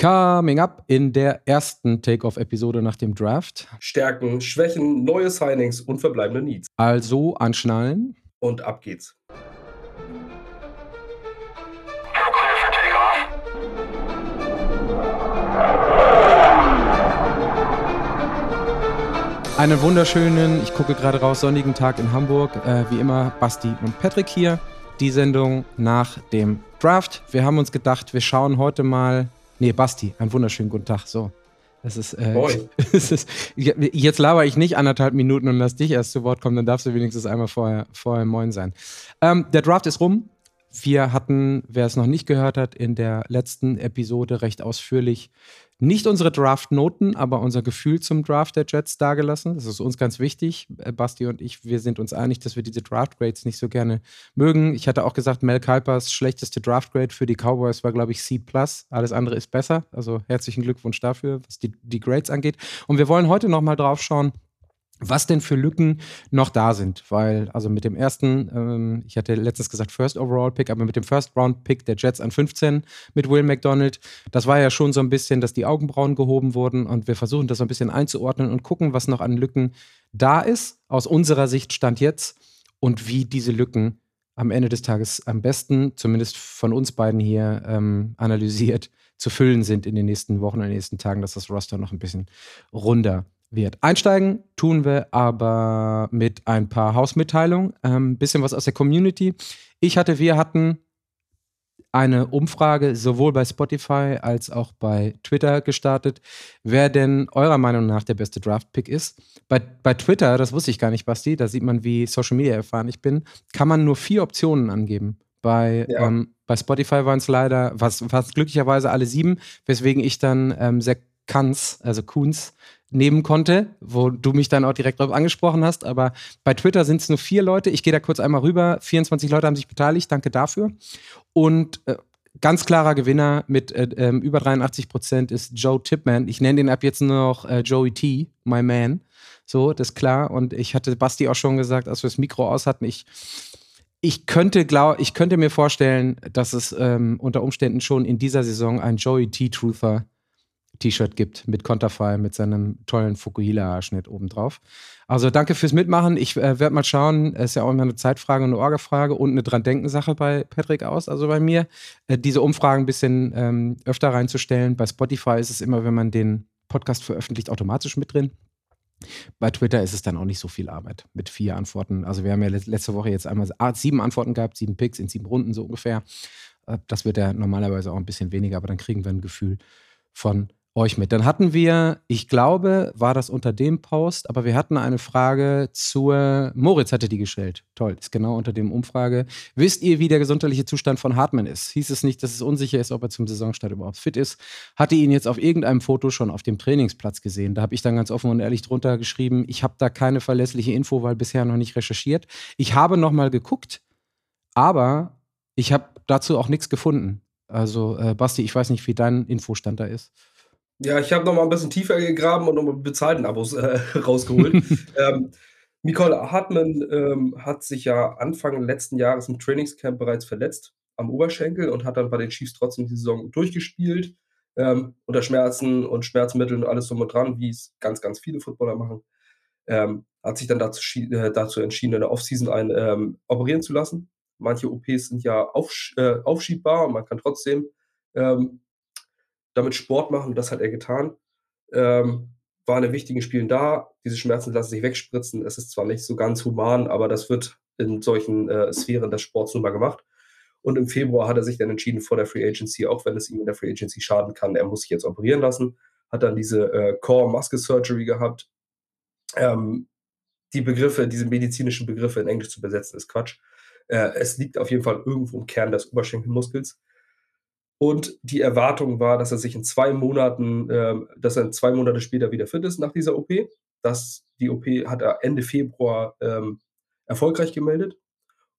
Coming up in der ersten Takeoff-Episode nach dem Draft. Stärken, Schwächen, neue Signings und verbleibende Needs. Also anschnallen. Und ab geht's. Einen wunderschönen, ich gucke gerade raus, sonnigen Tag in Hamburg. Äh, wie immer Basti und Patrick hier. Die Sendung nach dem Draft. Wir haben uns gedacht, wir schauen heute mal Nee, Basti, einen wunderschönen guten Tag. So. Das ist, äh, Moin. ist, jetzt laber ich nicht anderthalb Minuten und lass dich erst zu Wort kommen, dann darfst du wenigstens einmal vorher, vorher Moin sein. Ähm, der Draft ist rum. Wir hatten, wer es noch nicht gehört hat, in der letzten Episode recht ausführlich nicht unsere Draft-Noten, aber unser Gefühl zum Draft der Jets dargelassen. Das ist uns ganz wichtig. Äh, Basti und ich, wir sind uns einig, dass wir diese Draft-Grades nicht so gerne mögen. Ich hatte auch gesagt, Mel Kuipers schlechteste Draft-Grade für die Cowboys war, glaube ich, C+. Alles andere ist besser. Also herzlichen Glückwunsch dafür, was die, die Grades angeht. Und wir wollen heute noch mal drauf schauen, was denn für Lücken noch da sind. Weil, also mit dem ersten, ähm, ich hatte letztens gesagt First Overall Pick, aber mit dem First Round Pick der Jets an 15 mit Will McDonald, das war ja schon so ein bisschen, dass die Augenbrauen gehoben wurden und wir versuchen das so ein bisschen einzuordnen und gucken, was noch an Lücken da ist, aus unserer Sicht Stand jetzt und wie diese Lücken am Ende des Tages am besten, zumindest von uns beiden hier ähm, analysiert, zu füllen sind in den nächsten Wochen und den nächsten Tagen, dass das Roster noch ein bisschen runder wird. Einsteigen tun wir aber mit ein paar Hausmitteilungen, ein ähm, bisschen was aus der Community. Ich hatte, wir hatten eine Umfrage sowohl bei Spotify als auch bei Twitter gestartet, wer denn eurer Meinung nach der beste Draft-Pick ist. Bei, bei Twitter, das wusste ich gar nicht, Basti, da sieht man, wie Social Media erfahren ich bin, kann man nur vier Optionen angeben. Bei, ja. ähm, bei Spotify waren es leider, was, fast glücklicherweise alle sieben, weswegen ich dann ähm, Zach Kanz, also Kunz, nehmen konnte, wo du mich dann auch direkt darauf angesprochen hast. Aber bei Twitter sind es nur vier Leute. Ich gehe da kurz einmal rüber. 24 Leute haben sich beteiligt. Danke dafür. Und äh, ganz klarer Gewinner mit äh, äh, über 83 Prozent ist Joe Tipman. Ich nenne den ab jetzt nur noch äh, Joey T, my man. So, das ist klar. Und ich hatte Basti auch schon gesagt, als wir das Mikro aus hatten, ich ich könnte, glaub, ich könnte mir vorstellen, dass es ähm, unter Umständen schon in dieser Saison ein Joey T. Truther T-Shirt gibt mit Konterfei, mit seinem tollen Fukuhila-Schnitt obendrauf. Also danke fürs Mitmachen. Ich äh, werde mal schauen, es ist ja auch immer eine Zeitfrage und eine Orgefrage und eine Dran-Denken-Sache bei Patrick aus, also bei mir, äh, diese Umfragen ein bisschen ähm, öfter reinzustellen. Bei Spotify ist es immer, wenn man den Podcast veröffentlicht, automatisch mit drin. Bei Twitter ist es dann auch nicht so viel Arbeit mit vier Antworten. Also wir haben ja letzte Woche jetzt einmal sieben Antworten gehabt, sieben Picks in sieben Runden so ungefähr. Äh, das wird ja normalerweise auch ein bisschen weniger, aber dann kriegen wir ein Gefühl von euch mit. Dann hatten wir, ich glaube, war das unter dem Post, aber wir hatten eine Frage zur, Moritz hatte die gestellt. Toll, ist genau unter dem Umfrage. Wisst ihr, wie der gesundheitliche Zustand von Hartmann ist? Hieß es nicht, dass es unsicher ist, ob er zum Saisonstart überhaupt fit ist? Hatte ihn jetzt auf irgendeinem Foto schon auf dem Trainingsplatz gesehen. Da habe ich dann ganz offen und ehrlich drunter geschrieben, ich habe da keine verlässliche Info, weil bisher noch nicht recherchiert. Ich habe noch mal geguckt, aber ich habe dazu auch nichts gefunden. Also, äh, Basti, ich weiß nicht, wie dein Infostand da ist. Ja, ich habe noch mal ein bisschen tiefer gegraben und nochmal bezahlten Abos äh, rausgeholt. ähm, Nicole Hartmann ähm, hat sich ja Anfang letzten Jahres im Trainingscamp bereits verletzt am Oberschenkel und hat dann bei den Chiefs trotzdem die Saison durchgespielt. Ähm, unter Schmerzen und Schmerzmitteln und alles drum und dran, wie es ganz, ganz viele Footballer machen. Ähm, hat sich dann dazu, äh, dazu entschieden, in der Offseason ein ähm, operieren zu lassen. Manche OPs sind ja aufsch äh, aufschiebbar und man kann trotzdem ähm, damit Sport machen. Das hat er getan. Ähm, war in den wichtigen Spielen da. Diese Schmerzen lassen sich wegspritzen. Es ist zwar nicht so ganz human, aber das wird in solchen äh, Sphären des Sports nun mal gemacht. Und im Februar hat er sich dann entschieden vor der Free Agency, auch wenn es ihm in der Free Agency schaden kann, er muss sich jetzt operieren lassen. Hat dann diese äh, Core Muscle Surgery gehabt. Ähm, die Begriffe, diese medizinischen Begriffe in Englisch zu besetzen, ist Quatsch. Äh, es liegt auf jeden Fall irgendwo im Kern des Oberschenkelmuskels. Und die Erwartung war, dass er sich in zwei Monaten, äh, dass er zwei Monate später wieder fit ist nach dieser OP. Das, die OP hat er Ende Februar ähm, erfolgreich gemeldet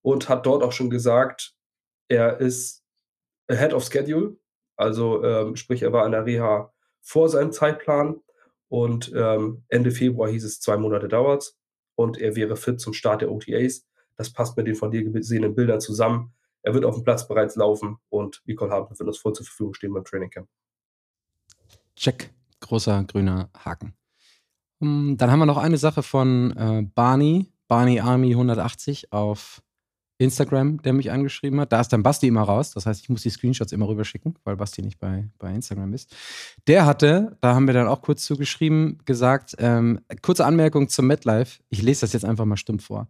und hat dort auch schon gesagt, er ist ahead of schedule. Also ähm, sprich, er war in der Reha vor seinem Zeitplan und ähm, Ende Februar hieß es, zwei Monate dauert und er wäre fit zum Start der OTAs. Das passt mit den von dir gesehenen Bildern zusammen. Er wird auf dem Platz bereits laufen und Nicole Hartmann wird uns voll zur Verfügung stehen beim Training Camp. Check. Großer grüner Haken. Um, dann haben wir noch eine Sache von äh, Barney, Barney Army 180 auf Instagram, der mich angeschrieben hat. Da ist dann Basti immer raus. Das heißt, ich muss die Screenshots immer rüberschicken, weil Basti nicht bei, bei Instagram ist. Der hatte, da haben wir dann auch kurz zugeschrieben, gesagt, ähm, kurze Anmerkung zum MetLife. Ich lese das jetzt einfach mal stumpf vor.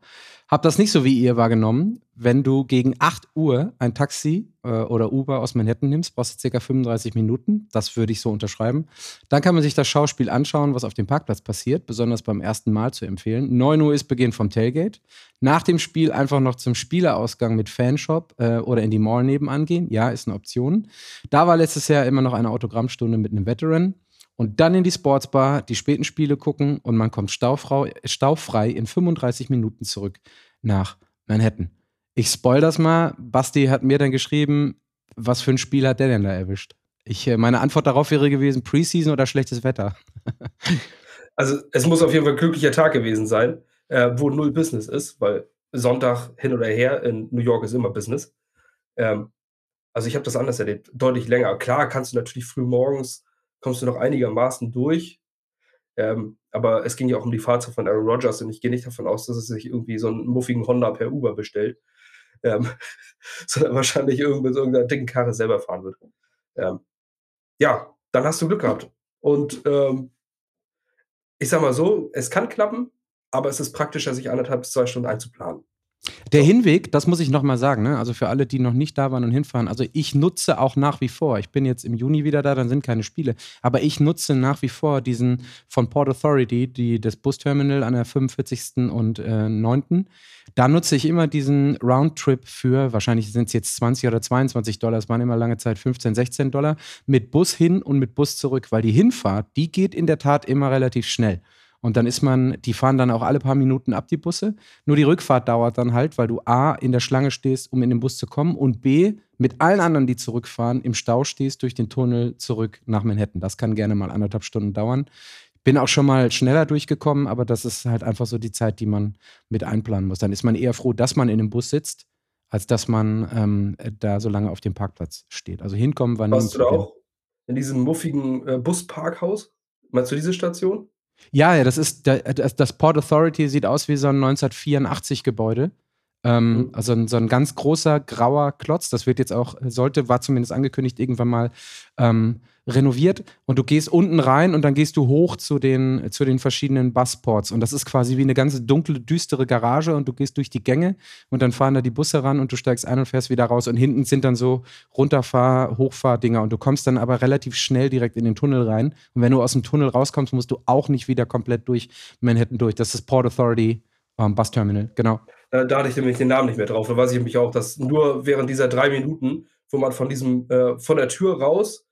Hab das nicht so wie ihr wahrgenommen. Wenn du gegen 8 Uhr ein Taxi äh, oder Uber aus Manhattan nimmst, brauchst du ca. 35 Minuten. Das würde ich so unterschreiben. Dann kann man sich das Schauspiel anschauen, was auf dem Parkplatz passiert, besonders beim ersten Mal zu empfehlen. 9 Uhr ist Beginn vom Tailgate. Nach dem Spiel einfach noch zum Spielerausgang mit Fanshop äh, oder in die Mall nebenan gehen. Ja, ist eine Option. Da war letztes Jahr immer noch eine Autogrammstunde mit einem Veteran und dann in die Sportsbar, die späten Spiele gucken und man kommt staufrei, in 35 Minuten zurück nach Manhattan. Ich spoil das mal. Basti hat mir dann geschrieben, was für ein Spiel hat der denn da erwischt? Ich, äh, meine Antwort darauf wäre gewesen, Preseason oder schlechtes Wetter. also es muss auf jeden Fall ein glücklicher Tag gewesen sein, äh, wo null Business ist, weil Sonntag hin oder her in New York ist immer Business. Ähm, also ich habe das anders erlebt, deutlich länger. Klar kannst du natürlich früh morgens kommst du noch einigermaßen durch. Ähm, aber es ging ja auch um die Fahrzeit von Aaron Rodgers und ich gehe nicht davon aus, dass er sich irgendwie so einen muffigen Honda per Uber bestellt, ähm, sondern wahrscheinlich irgendwie mit irgendeiner dicken Karre selber fahren wird. Ähm, ja, dann hast du Glück gehabt. Und ähm, ich sag mal so, es kann klappen, aber es ist praktischer, sich anderthalb bis zwei Stunden einzuplanen. Der Hinweg, das muss ich nochmal sagen, ne? also für alle, die noch nicht da waren und hinfahren, also ich nutze auch nach wie vor, ich bin jetzt im Juni wieder da, dann sind keine Spiele, aber ich nutze nach wie vor diesen von Port Authority, die, das Busterminal an der 45. und äh, 9. Da nutze ich immer diesen Roundtrip für, wahrscheinlich sind es jetzt 20 oder 22 Dollar, es waren immer lange Zeit 15, 16 Dollar, mit Bus hin und mit Bus zurück, weil die Hinfahrt, die geht in der Tat immer relativ schnell. Und dann ist man, die fahren dann auch alle paar Minuten ab, die Busse. Nur die Rückfahrt dauert dann halt, weil du A, in der Schlange stehst, um in den Bus zu kommen und B, mit allen anderen, die zurückfahren, im Stau stehst durch den Tunnel zurück nach Manhattan. Das kann gerne mal anderthalb Stunden dauern. Bin auch schon mal schneller durchgekommen, aber das ist halt einfach so die Zeit, die man mit einplanen muss. Dann ist man eher froh, dass man in dem Bus sitzt, als dass man ähm, da so lange auf dem Parkplatz steht. Also hinkommen war Warst du da auch in diesem muffigen äh, Busparkhaus? Meinst du diese Station? Ja, ja, das ist das Port Authority sieht aus wie so ein 1984 Gebäude. Ähm, mhm. Also ein, so ein ganz großer grauer Klotz. Das wird jetzt auch, sollte, war zumindest angekündigt, irgendwann mal ähm, renoviert. Und du gehst unten rein und dann gehst du hoch zu den, zu den verschiedenen Busports. Und das ist quasi wie eine ganze dunkle, düstere Garage und du gehst durch die Gänge und dann fahren da die Busse ran und du steigst ein und fährst wieder raus. Und hinten sind dann so Runterfahr-, Hochfahrdinger und du kommst dann aber relativ schnell direkt in den Tunnel rein. Und wenn du aus dem Tunnel rauskommst, musst du auch nicht wieder komplett durch Manhattan durch. Das ist Port Authority ähm, Bus Terminal, genau. Äh, da hatte ich nämlich den Namen nicht mehr drauf. Da weiß ich nämlich auch, dass nur während dieser drei Minuten, wo man von diesem, äh, von der Tür raus,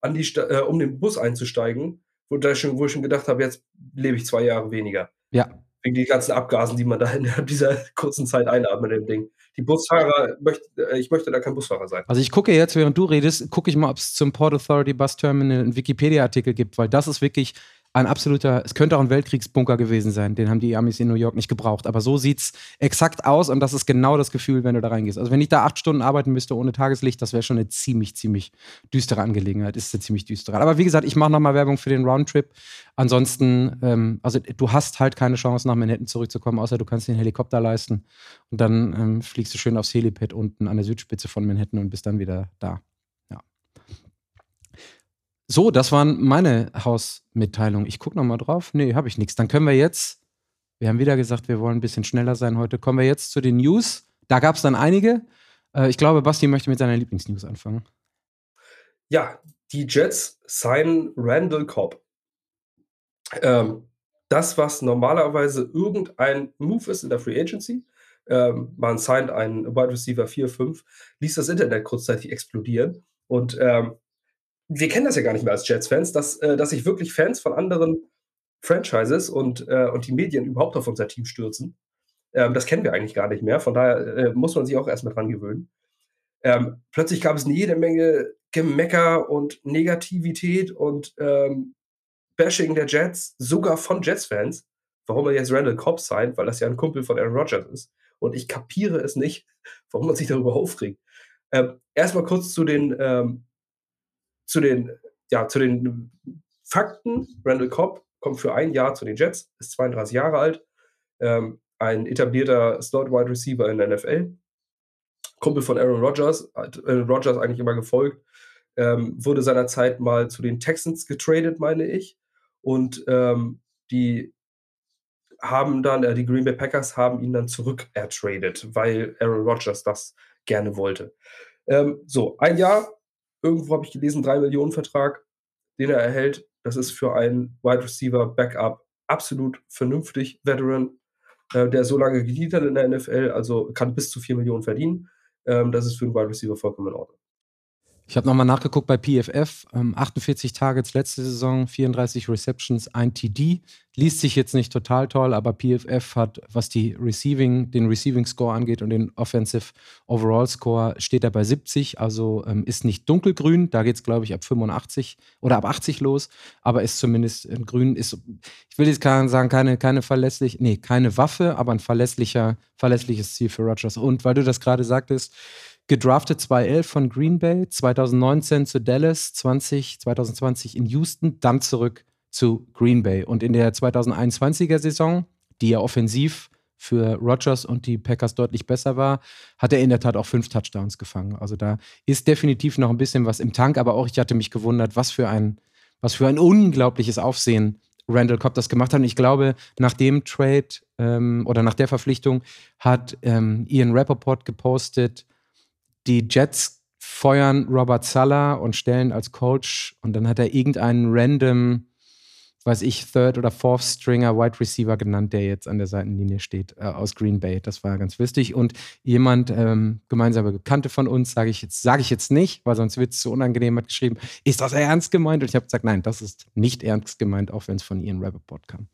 an die äh, um den Bus einzusteigen, wo, da schon, wo ich schon gedacht habe, jetzt lebe ich zwei Jahre weniger. Ja. Wegen die ganzen Abgasen, die man da in dieser kurzen Zeit einatmet, dem Ding. Die Busfahrer, möchte, äh, ich möchte da kein Busfahrer sein. Also ich gucke jetzt, während du redest, gucke ich mal, ob es zum Port Authority Bus Terminal einen Wikipedia-Artikel gibt, weil das ist wirklich ein absoluter, es könnte auch ein Weltkriegsbunker gewesen sein, den haben die Amis in New York nicht gebraucht. Aber so sieht es exakt aus und das ist genau das Gefühl, wenn du da reingehst. Also wenn ich da acht Stunden arbeiten müsste ohne Tageslicht, das wäre schon eine ziemlich, ziemlich düstere Angelegenheit. Ist eine ziemlich düstere. Aber wie gesagt, ich mache nochmal Werbung für den Roundtrip. Ansonsten, ähm, also du hast halt keine Chance, nach Manhattan zurückzukommen, außer du kannst den Helikopter leisten. Und dann ähm, fliegst du schön aufs Helipad unten an der Südspitze von Manhattan und bist dann wieder da. So, das waren meine Hausmitteilungen. Ich gucke nochmal drauf. Nee, habe ich nichts. Dann können wir jetzt, wir haben wieder gesagt, wir wollen ein bisschen schneller sein heute. Kommen wir jetzt zu den News. Da gab es dann einige. Äh, ich glaube, Basti möchte mit seiner Lieblingsnews anfangen. Ja, die Jets signen Randall Cobb. Ähm, das, was normalerweise irgendein Move ist in der Free Agency, ähm, man signed einen Wide Receiver 4-5, ließ das Internet kurzzeitig explodieren. Und ähm, wir kennen das ja gar nicht mehr als Jets-Fans, dass, äh, dass sich wirklich Fans von anderen Franchises und, äh, und die Medien überhaupt auf unser Team stürzen. Ähm, das kennen wir eigentlich gar nicht mehr. Von daher äh, muss man sich auch erstmal dran gewöhnen. Ähm, plötzlich gab es eine jede Menge Gemecker und Negativität und ähm, Bashing der Jets, sogar von Jets-Fans. Warum er jetzt Randall Cobb sein, weil das ja ein Kumpel von Aaron Rodgers ist. Und ich kapiere es nicht, warum man sich darüber aufregt. Ähm, erstmal kurz zu den ähm, zu den, ja, zu den Fakten: Randall Cobb kommt für ein Jahr zu den Jets, ist 32 Jahre alt, ähm, ein etablierter Slot-Wide Receiver in der NFL. Kumpel von Aaron Rodgers, Aaron Rodgers eigentlich immer gefolgt, ähm, wurde seinerzeit mal zu den Texans getradet, meine ich. Und ähm, die haben dann, äh, die Green Bay Packers haben ihn dann zurück ertradet, weil Aaron Rodgers das gerne wollte. Ähm, so, ein Jahr, irgendwo habe ich gelesen, 3 Millionen Vertrag, den er erhält. Das ist für einen Wide Receiver Backup absolut vernünftig. Veteran, äh, der so lange gedient hat in der NFL, also kann bis zu 4 Millionen verdienen. Ähm, das ist für einen Wide Receiver vollkommen in Ordnung. Ich habe nochmal nachgeguckt bei PFF. Ähm, 48 Targets letzte Saison, 34 Receptions, ein TD. Liest sich jetzt nicht total toll, aber PFF hat, was die Receiving, den Receiving Score angeht und den Offensive Overall Score, steht er bei 70. Also ähm, ist nicht dunkelgrün. Da geht es, glaube ich, ab 85 oder ab 80 los. Aber ist zumindest in grün. Ist, ich will jetzt sagen, keine, keine verlässlich, nee, keine Waffe, aber ein verlässlicher, verlässliches Ziel für Rogers. Und weil du das gerade sagtest, gedraftet 2011 von Green Bay, 2019 zu Dallas, 20, 2020 in Houston, dann zurück zu Green Bay. Und in der 2021er Saison, die ja offensiv für Rodgers und die Packers deutlich besser war, hat er in der Tat auch fünf Touchdowns gefangen. Also da ist definitiv noch ein bisschen was im Tank, aber auch ich hatte mich gewundert, was für ein, was für ein unglaubliches Aufsehen Randall Cobb das gemacht hat. Und ich glaube, nach dem Trade ähm, oder nach der Verpflichtung hat ähm, Ian Rappaport gepostet, die Jets feuern Robert Sala und stellen als Coach und dann hat er irgendeinen random, weiß ich, Third oder Fourth Stringer Wide Receiver genannt, der jetzt an der Seitenlinie steht, äh, aus Green Bay. Das war ganz lustig. Und jemand, ähm, gemeinsame Bekannte von uns, sage ich jetzt, sage ich jetzt nicht, weil sonst wird es zu unangenehm, hat geschrieben, ist das ernst gemeint? Und ich habe gesagt, nein, das ist nicht ernst gemeint, auch wenn es von Ian Rappaport kam.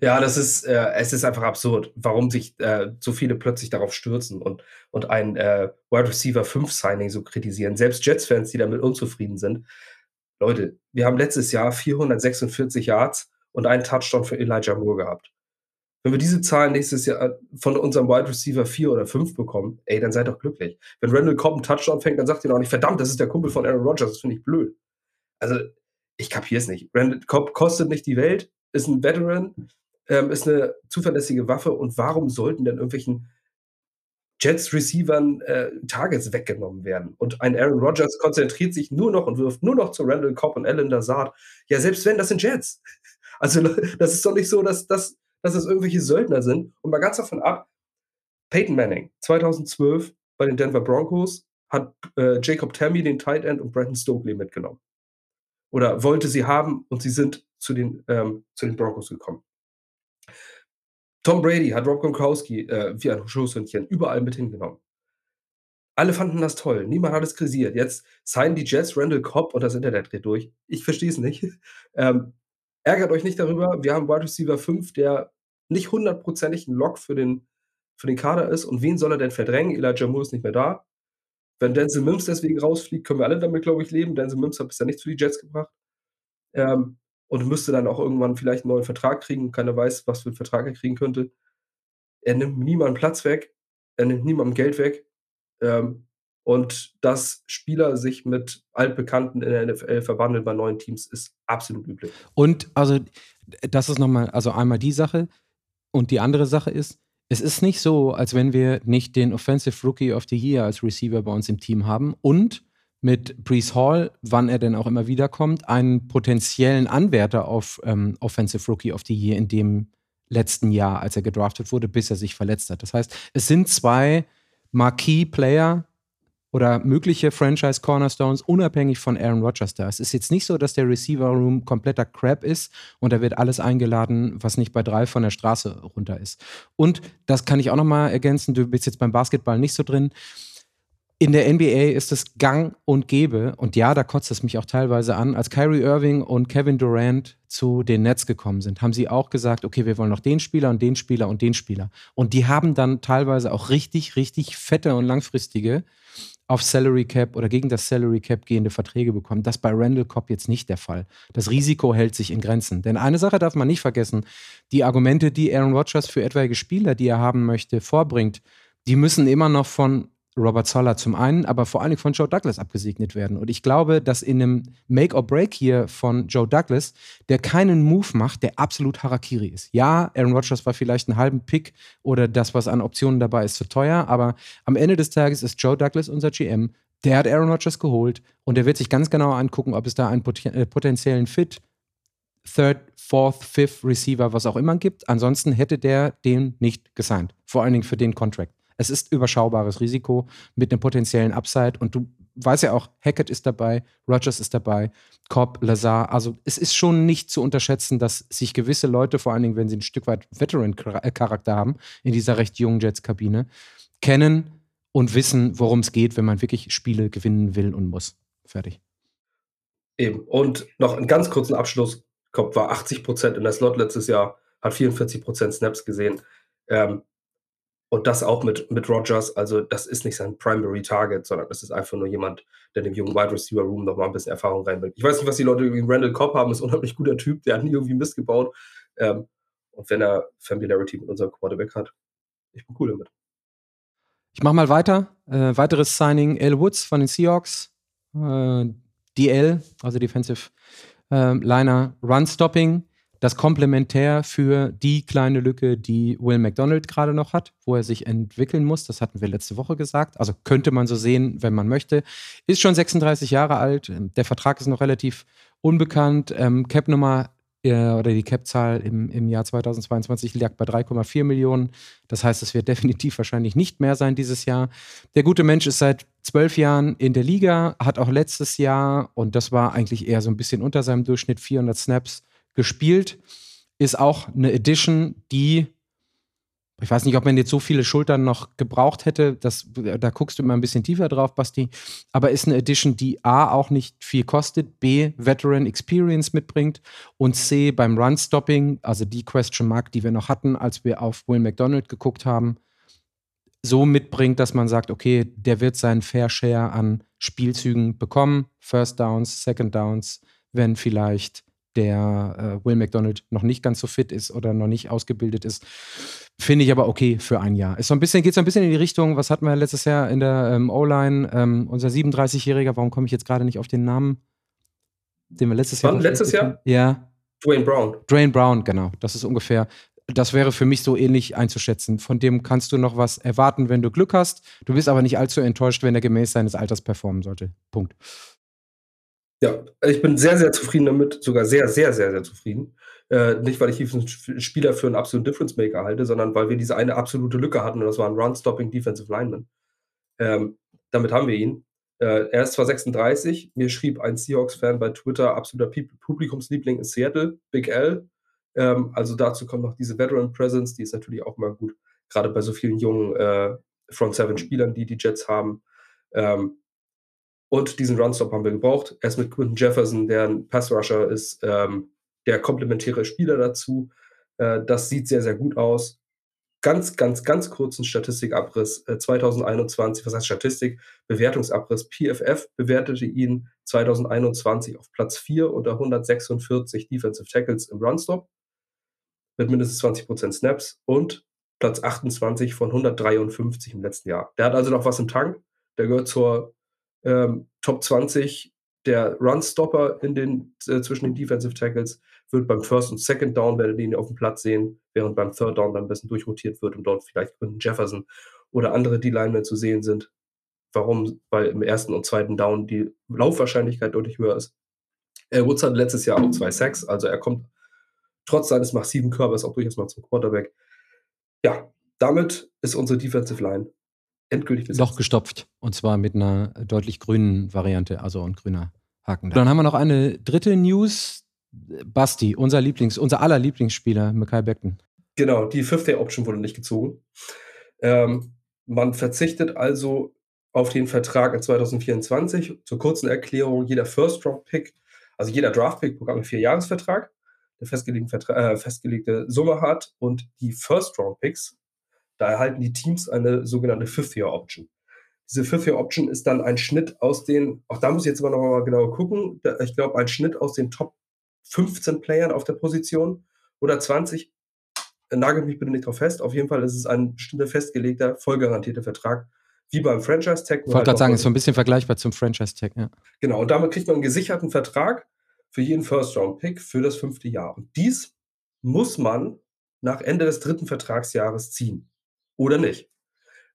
Ja, das ist, äh, es ist einfach absurd, warum sich äh, so viele plötzlich darauf stürzen und, und ein äh, Wide Receiver 5 Signing so kritisieren. Selbst Jets-Fans, die damit unzufrieden sind. Leute, wir haben letztes Jahr 446 Yards und einen Touchdown für Elijah Moore gehabt. Wenn wir diese Zahlen nächstes Jahr äh, von unserem Wide Receiver 4 oder 5 bekommen, ey, dann seid doch glücklich. Wenn Randall Cobb einen Touchdown fängt, dann sagt ihr auch nicht, verdammt, das ist der Kumpel von Aaron Rodgers, das finde ich blöd. Also, ich kapiere es nicht. Randall Cobb kostet nicht die Welt, ist ein Veteran, ähm, ist eine zuverlässige Waffe und warum sollten denn irgendwelchen Jets-Receivern äh, Targets weggenommen werden? Und ein Aaron Rodgers konzentriert sich nur noch und wirft nur noch zu Randall Cobb und Alan Lazard. Ja, selbst wenn, das sind Jets. Also, das ist doch nicht so, dass, dass, dass es irgendwelche Söldner sind. Und mal ganz davon ab, Peyton Manning, 2012 bei den Denver Broncos, hat äh, Jacob Tammy, den Tight End, und Brandon Stokely mitgenommen. Oder wollte sie haben und sie sind zu den, ähm, zu den Broncos gekommen. Tom Brady hat Rob Gronkowski äh, wie ein Schoßhündchen überall mit hingenommen. Alle fanden das toll. Niemand hat es kritisiert. Jetzt signen die Jets Randall Cobb und das Internet dreht durch. Ich verstehe es nicht. Ähm, ärgert euch nicht darüber. Wir haben Wide Receiver 5, der nicht hundertprozentig ein Lock für den, für den Kader ist. Und wen soll er denn verdrängen? Elijah Moore ist nicht mehr da. Wenn Denzel Mims deswegen rausfliegt, können wir alle damit, glaube ich, leben. Denzel Mims hat bisher nichts für die Jets gebracht. Ähm, und müsste dann auch irgendwann vielleicht einen neuen Vertrag kriegen. Keiner weiß, was für einen Vertrag er kriegen könnte. Er nimmt niemandem Platz weg, er nimmt niemandem Geld weg. Ähm, und dass Spieler sich mit Altbekannten in der NFL verwandeln bei neuen Teams, ist absolut üblich. Und also, das ist nochmal, also einmal die Sache. Und die andere Sache ist, es ist nicht so, als wenn wir nicht den Offensive Rookie of the Year als Receiver bei uns im Team haben. Und mit Brees Hall, wann er denn auch immer wiederkommt, einen potenziellen Anwärter auf ähm, Offensive Rookie of the Year in dem letzten Jahr, als er gedraftet wurde, bis er sich verletzt hat. Das heißt, es sind zwei Marquee-Player oder mögliche Franchise-Cornerstones unabhängig von Aaron Rodgers da. Es ist jetzt nicht so, dass der Receiver-Room kompletter Crap ist und da wird alles eingeladen, was nicht bei drei von der Straße runter ist. Und das kann ich auch nochmal ergänzen, du bist jetzt beim Basketball nicht so drin in der NBA ist es gang und gäbe, und ja, da kotzt es mich auch teilweise an, als Kyrie Irving und Kevin Durant zu den Nets gekommen sind, haben sie auch gesagt, okay, wir wollen noch den Spieler und den Spieler und den Spieler. Und die haben dann teilweise auch richtig, richtig fette und langfristige auf Salary Cap oder gegen das Salary Cap gehende Verträge bekommen. Das bei Randall Cobb jetzt nicht der Fall. Das Risiko hält sich in Grenzen. Denn eine Sache darf man nicht vergessen: Die Argumente, die Aaron Rodgers für etwaige Spieler, die er haben möchte, vorbringt, die müssen immer noch von Robert Zoller zum einen, aber vor allen Dingen von Joe Douglas abgesegnet werden. Und ich glaube, dass in einem Make or Break hier von Joe Douglas, der keinen Move macht, der absolut Harakiri ist. Ja, Aaron Rodgers war vielleicht einen halben Pick oder das, was an Optionen dabei ist, zu teuer, aber am Ende des Tages ist Joe Douglas unser GM. Der hat Aaron Rodgers geholt und der wird sich ganz genau angucken, ob es da einen äh, potenziellen Fit Third, Fourth, Fifth Receiver, was auch immer gibt. Ansonsten hätte der den nicht gesigned. Vor allen Dingen für den Contract. Es ist überschaubares Risiko mit einem potenziellen Upside und du weißt ja auch, Hackett ist dabei, Rogers ist dabei, Cobb, Lazar. Also es ist schon nicht zu unterschätzen, dass sich gewisse Leute, vor allen Dingen, wenn sie ein Stück weit Veteran-Charakter haben, in dieser recht jungen Jets-Kabine, kennen und wissen, worum es geht, wenn man wirklich Spiele gewinnen will und muss. Fertig. Eben. Und noch einen ganz kurzen Abschluss. Cobb war 80 Prozent in der Slot letztes Jahr, hat 44 Prozent Snaps gesehen. Ähm, und das auch mit, mit Rogers. Also, das ist nicht sein Primary Target, sondern das ist einfach nur jemand, der dem jungen Wide Receiver Room noch mal ein bisschen Erfahrung reinbringt. Ich weiß nicht, was die Leute gegen Randall Cobb haben, ist ein unheimlich guter Typ, der hat nie irgendwie Mist gebaut. Ähm, und wenn er Familiarity mit unserem Quarterback hat, ich bin cool damit. Ich mache mal weiter. Äh, weiteres Signing: L. Woods von den Seahawks. Äh, DL, also Defensive äh, Liner Run Stopping das Komplementär für die kleine Lücke, die Will McDonald gerade noch hat, wo er sich entwickeln muss. Das hatten wir letzte Woche gesagt. Also könnte man so sehen, wenn man möchte. Ist schon 36 Jahre alt. Der Vertrag ist noch relativ unbekannt. Ähm, Cap-Nummer äh, oder die Cap-Zahl im, im Jahr 2022 lag bei 3,4 Millionen. Das heißt, es wird definitiv wahrscheinlich nicht mehr sein dieses Jahr. Der gute Mensch ist seit zwölf Jahren in der Liga, hat auch letztes Jahr, und das war eigentlich eher so ein bisschen unter seinem Durchschnitt, 400 Snaps gespielt. Ist auch eine Edition, die, ich weiß nicht, ob man jetzt so viele Schultern noch gebraucht hätte. Das, da guckst du immer ein bisschen tiefer drauf, Basti. Aber ist eine Edition, die A, auch nicht viel kostet, B, Veteran Experience mitbringt und C, beim Run-Stopping, also die Question Mark, die wir noch hatten, als wir auf Will McDonald geguckt haben, so mitbringt, dass man sagt, okay, der wird seinen Fair Share an Spielzügen bekommen, First Downs, Second Downs, wenn vielleicht der äh, Will McDonald noch nicht ganz so fit ist oder noch nicht ausgebildet ist. Finde ich aber okay für ein Jahr. Ist so ein bisschen, geht so ein bisschen in die Richtung, was hatten wir letztes Jahr in der ähm, O-Line? Ähm, unser 37-Jähriger, warum komme ich jetzt gerade nicht auf den Namen? Den wir letztes Wann, Jahr. Letztes Jahr? Ja. Dwayne Brown. Dwayne Brown, genau. Das ist ungefähr. Das wäre für mich so ähnlich einzuschätzen. Von dem kannst du noch was erwarten, wenn du Glück hast. Du bist aber nicht allzu enttäuscht, wenn er gemäß seines Alters performen sollte. Punkt. Ja, ich bin sehr, sehr zufrieden damit, sogar sehr, sehr, sehr, sehr zufrieden. Äh, nicht, weil ich diesen Spieler für einen absoluten Difference Maker halte, sondern weil wir diese eine absolute Lücke hatten und das war ein Run-Stopping Defensive Lineman. Ähm, damit haben wir ihn. Äh, er ist zwar 36, mir schrieb ein Seahawks-Fan bei Twitter, absoluter Publikumsliebling in Seattle, Big L. Ähm, also dazu kommt noch diese Veteran Presence, die ist natürlich auch mal gut, gerade bei so vielen jungen äh, Front Seven Spielern, die die Jets haben. Ähm, und diesen Runstop haben wir gebraucht. Erst mit Quinton Jefferson, der ein Passrusher ist, ähm, der komplementäre Spieler dazu. Äh, das sieht sehr, sehr gut aus. Ganz, ganz, ganz kurzen Statistikabriss äh, 2021. Was heißt Statistik? Bewertungsabriss. PFF bewertete ihn 2021 auf Platz 4 unter 146 Defensive Tackles im Runstop mit mindestens 20% Snaps und Platz 28 von 153 im letzten Jahr. Der hat also noch was im Tank. Der gehört zur ähm, Top 20 der Run-Stopper in den, äh, zwischen den Defensive Tackles wird beim First und Second Down, werdet ihr ihn auf dem Platz sehen, während beim Third Down dann ein bisschen durchrotiert wird und dort vielleicht Quinton Jefferson oder andere D-Linemen zu sehen sind. Warum? Weil im ersten und zweiten Down die Laufwahrscheinlichkeit deutlich höher ist. Äh, Woods hat letztes Jahr auch zwei Sacks, also er kommt trotz seines massiven Körpers auch durchaus mal zum Quarterback. Ja, damit ist unsere Defensive Line endgültig besetzt. Loch gestopft. Und zwar mit einer deutlich grünen Variante, also ein grüner Haken. Da. Dann haben wir noch eine dritte News. Basti, unser Lieblings, unser aller Lieblingsspieler, Mackay Beckton. Genau, die Fifth-Day-Option wurde nicht gezogen. Ähm, man verzichtet also auf den Vertrag in 2024. Zur kurzen Erklärung, jeder First-Round-Pick, also jeder Draft-Pick bekommt einen Vierjahresvertrag, der festgelegte, äh, festgelegte Summe hat und die First-Round-Picks da erhalten die Teams eine sogenannte Fifth-Year-Option. Diese Fifth-Year-Option ist dann ein Schnitt aus den, auch da muss ich jetzt aber noch mal genau gucken, ich glaube, ein Schnitt aus den Top 15 Playern auf der Position oder 20. Nagelt mich bitte nicht drauf fest. Auf jeden Fall ist es ein bestimmter festgelegter, vollgarantierter Vertrag, wie beim Franchise-Tag. Ich wollte halt gerade sagen, ist so ein bisschen vergleichbar zum Franchise-Tag, ja. Genau, und damit kriegt man einen gesicherten Vertrag für jeden First-Round-Pick für das fünfte Jahr. Und dies muss man nach Ende des dritten Vertragsjahres ziehen. Oder nicht.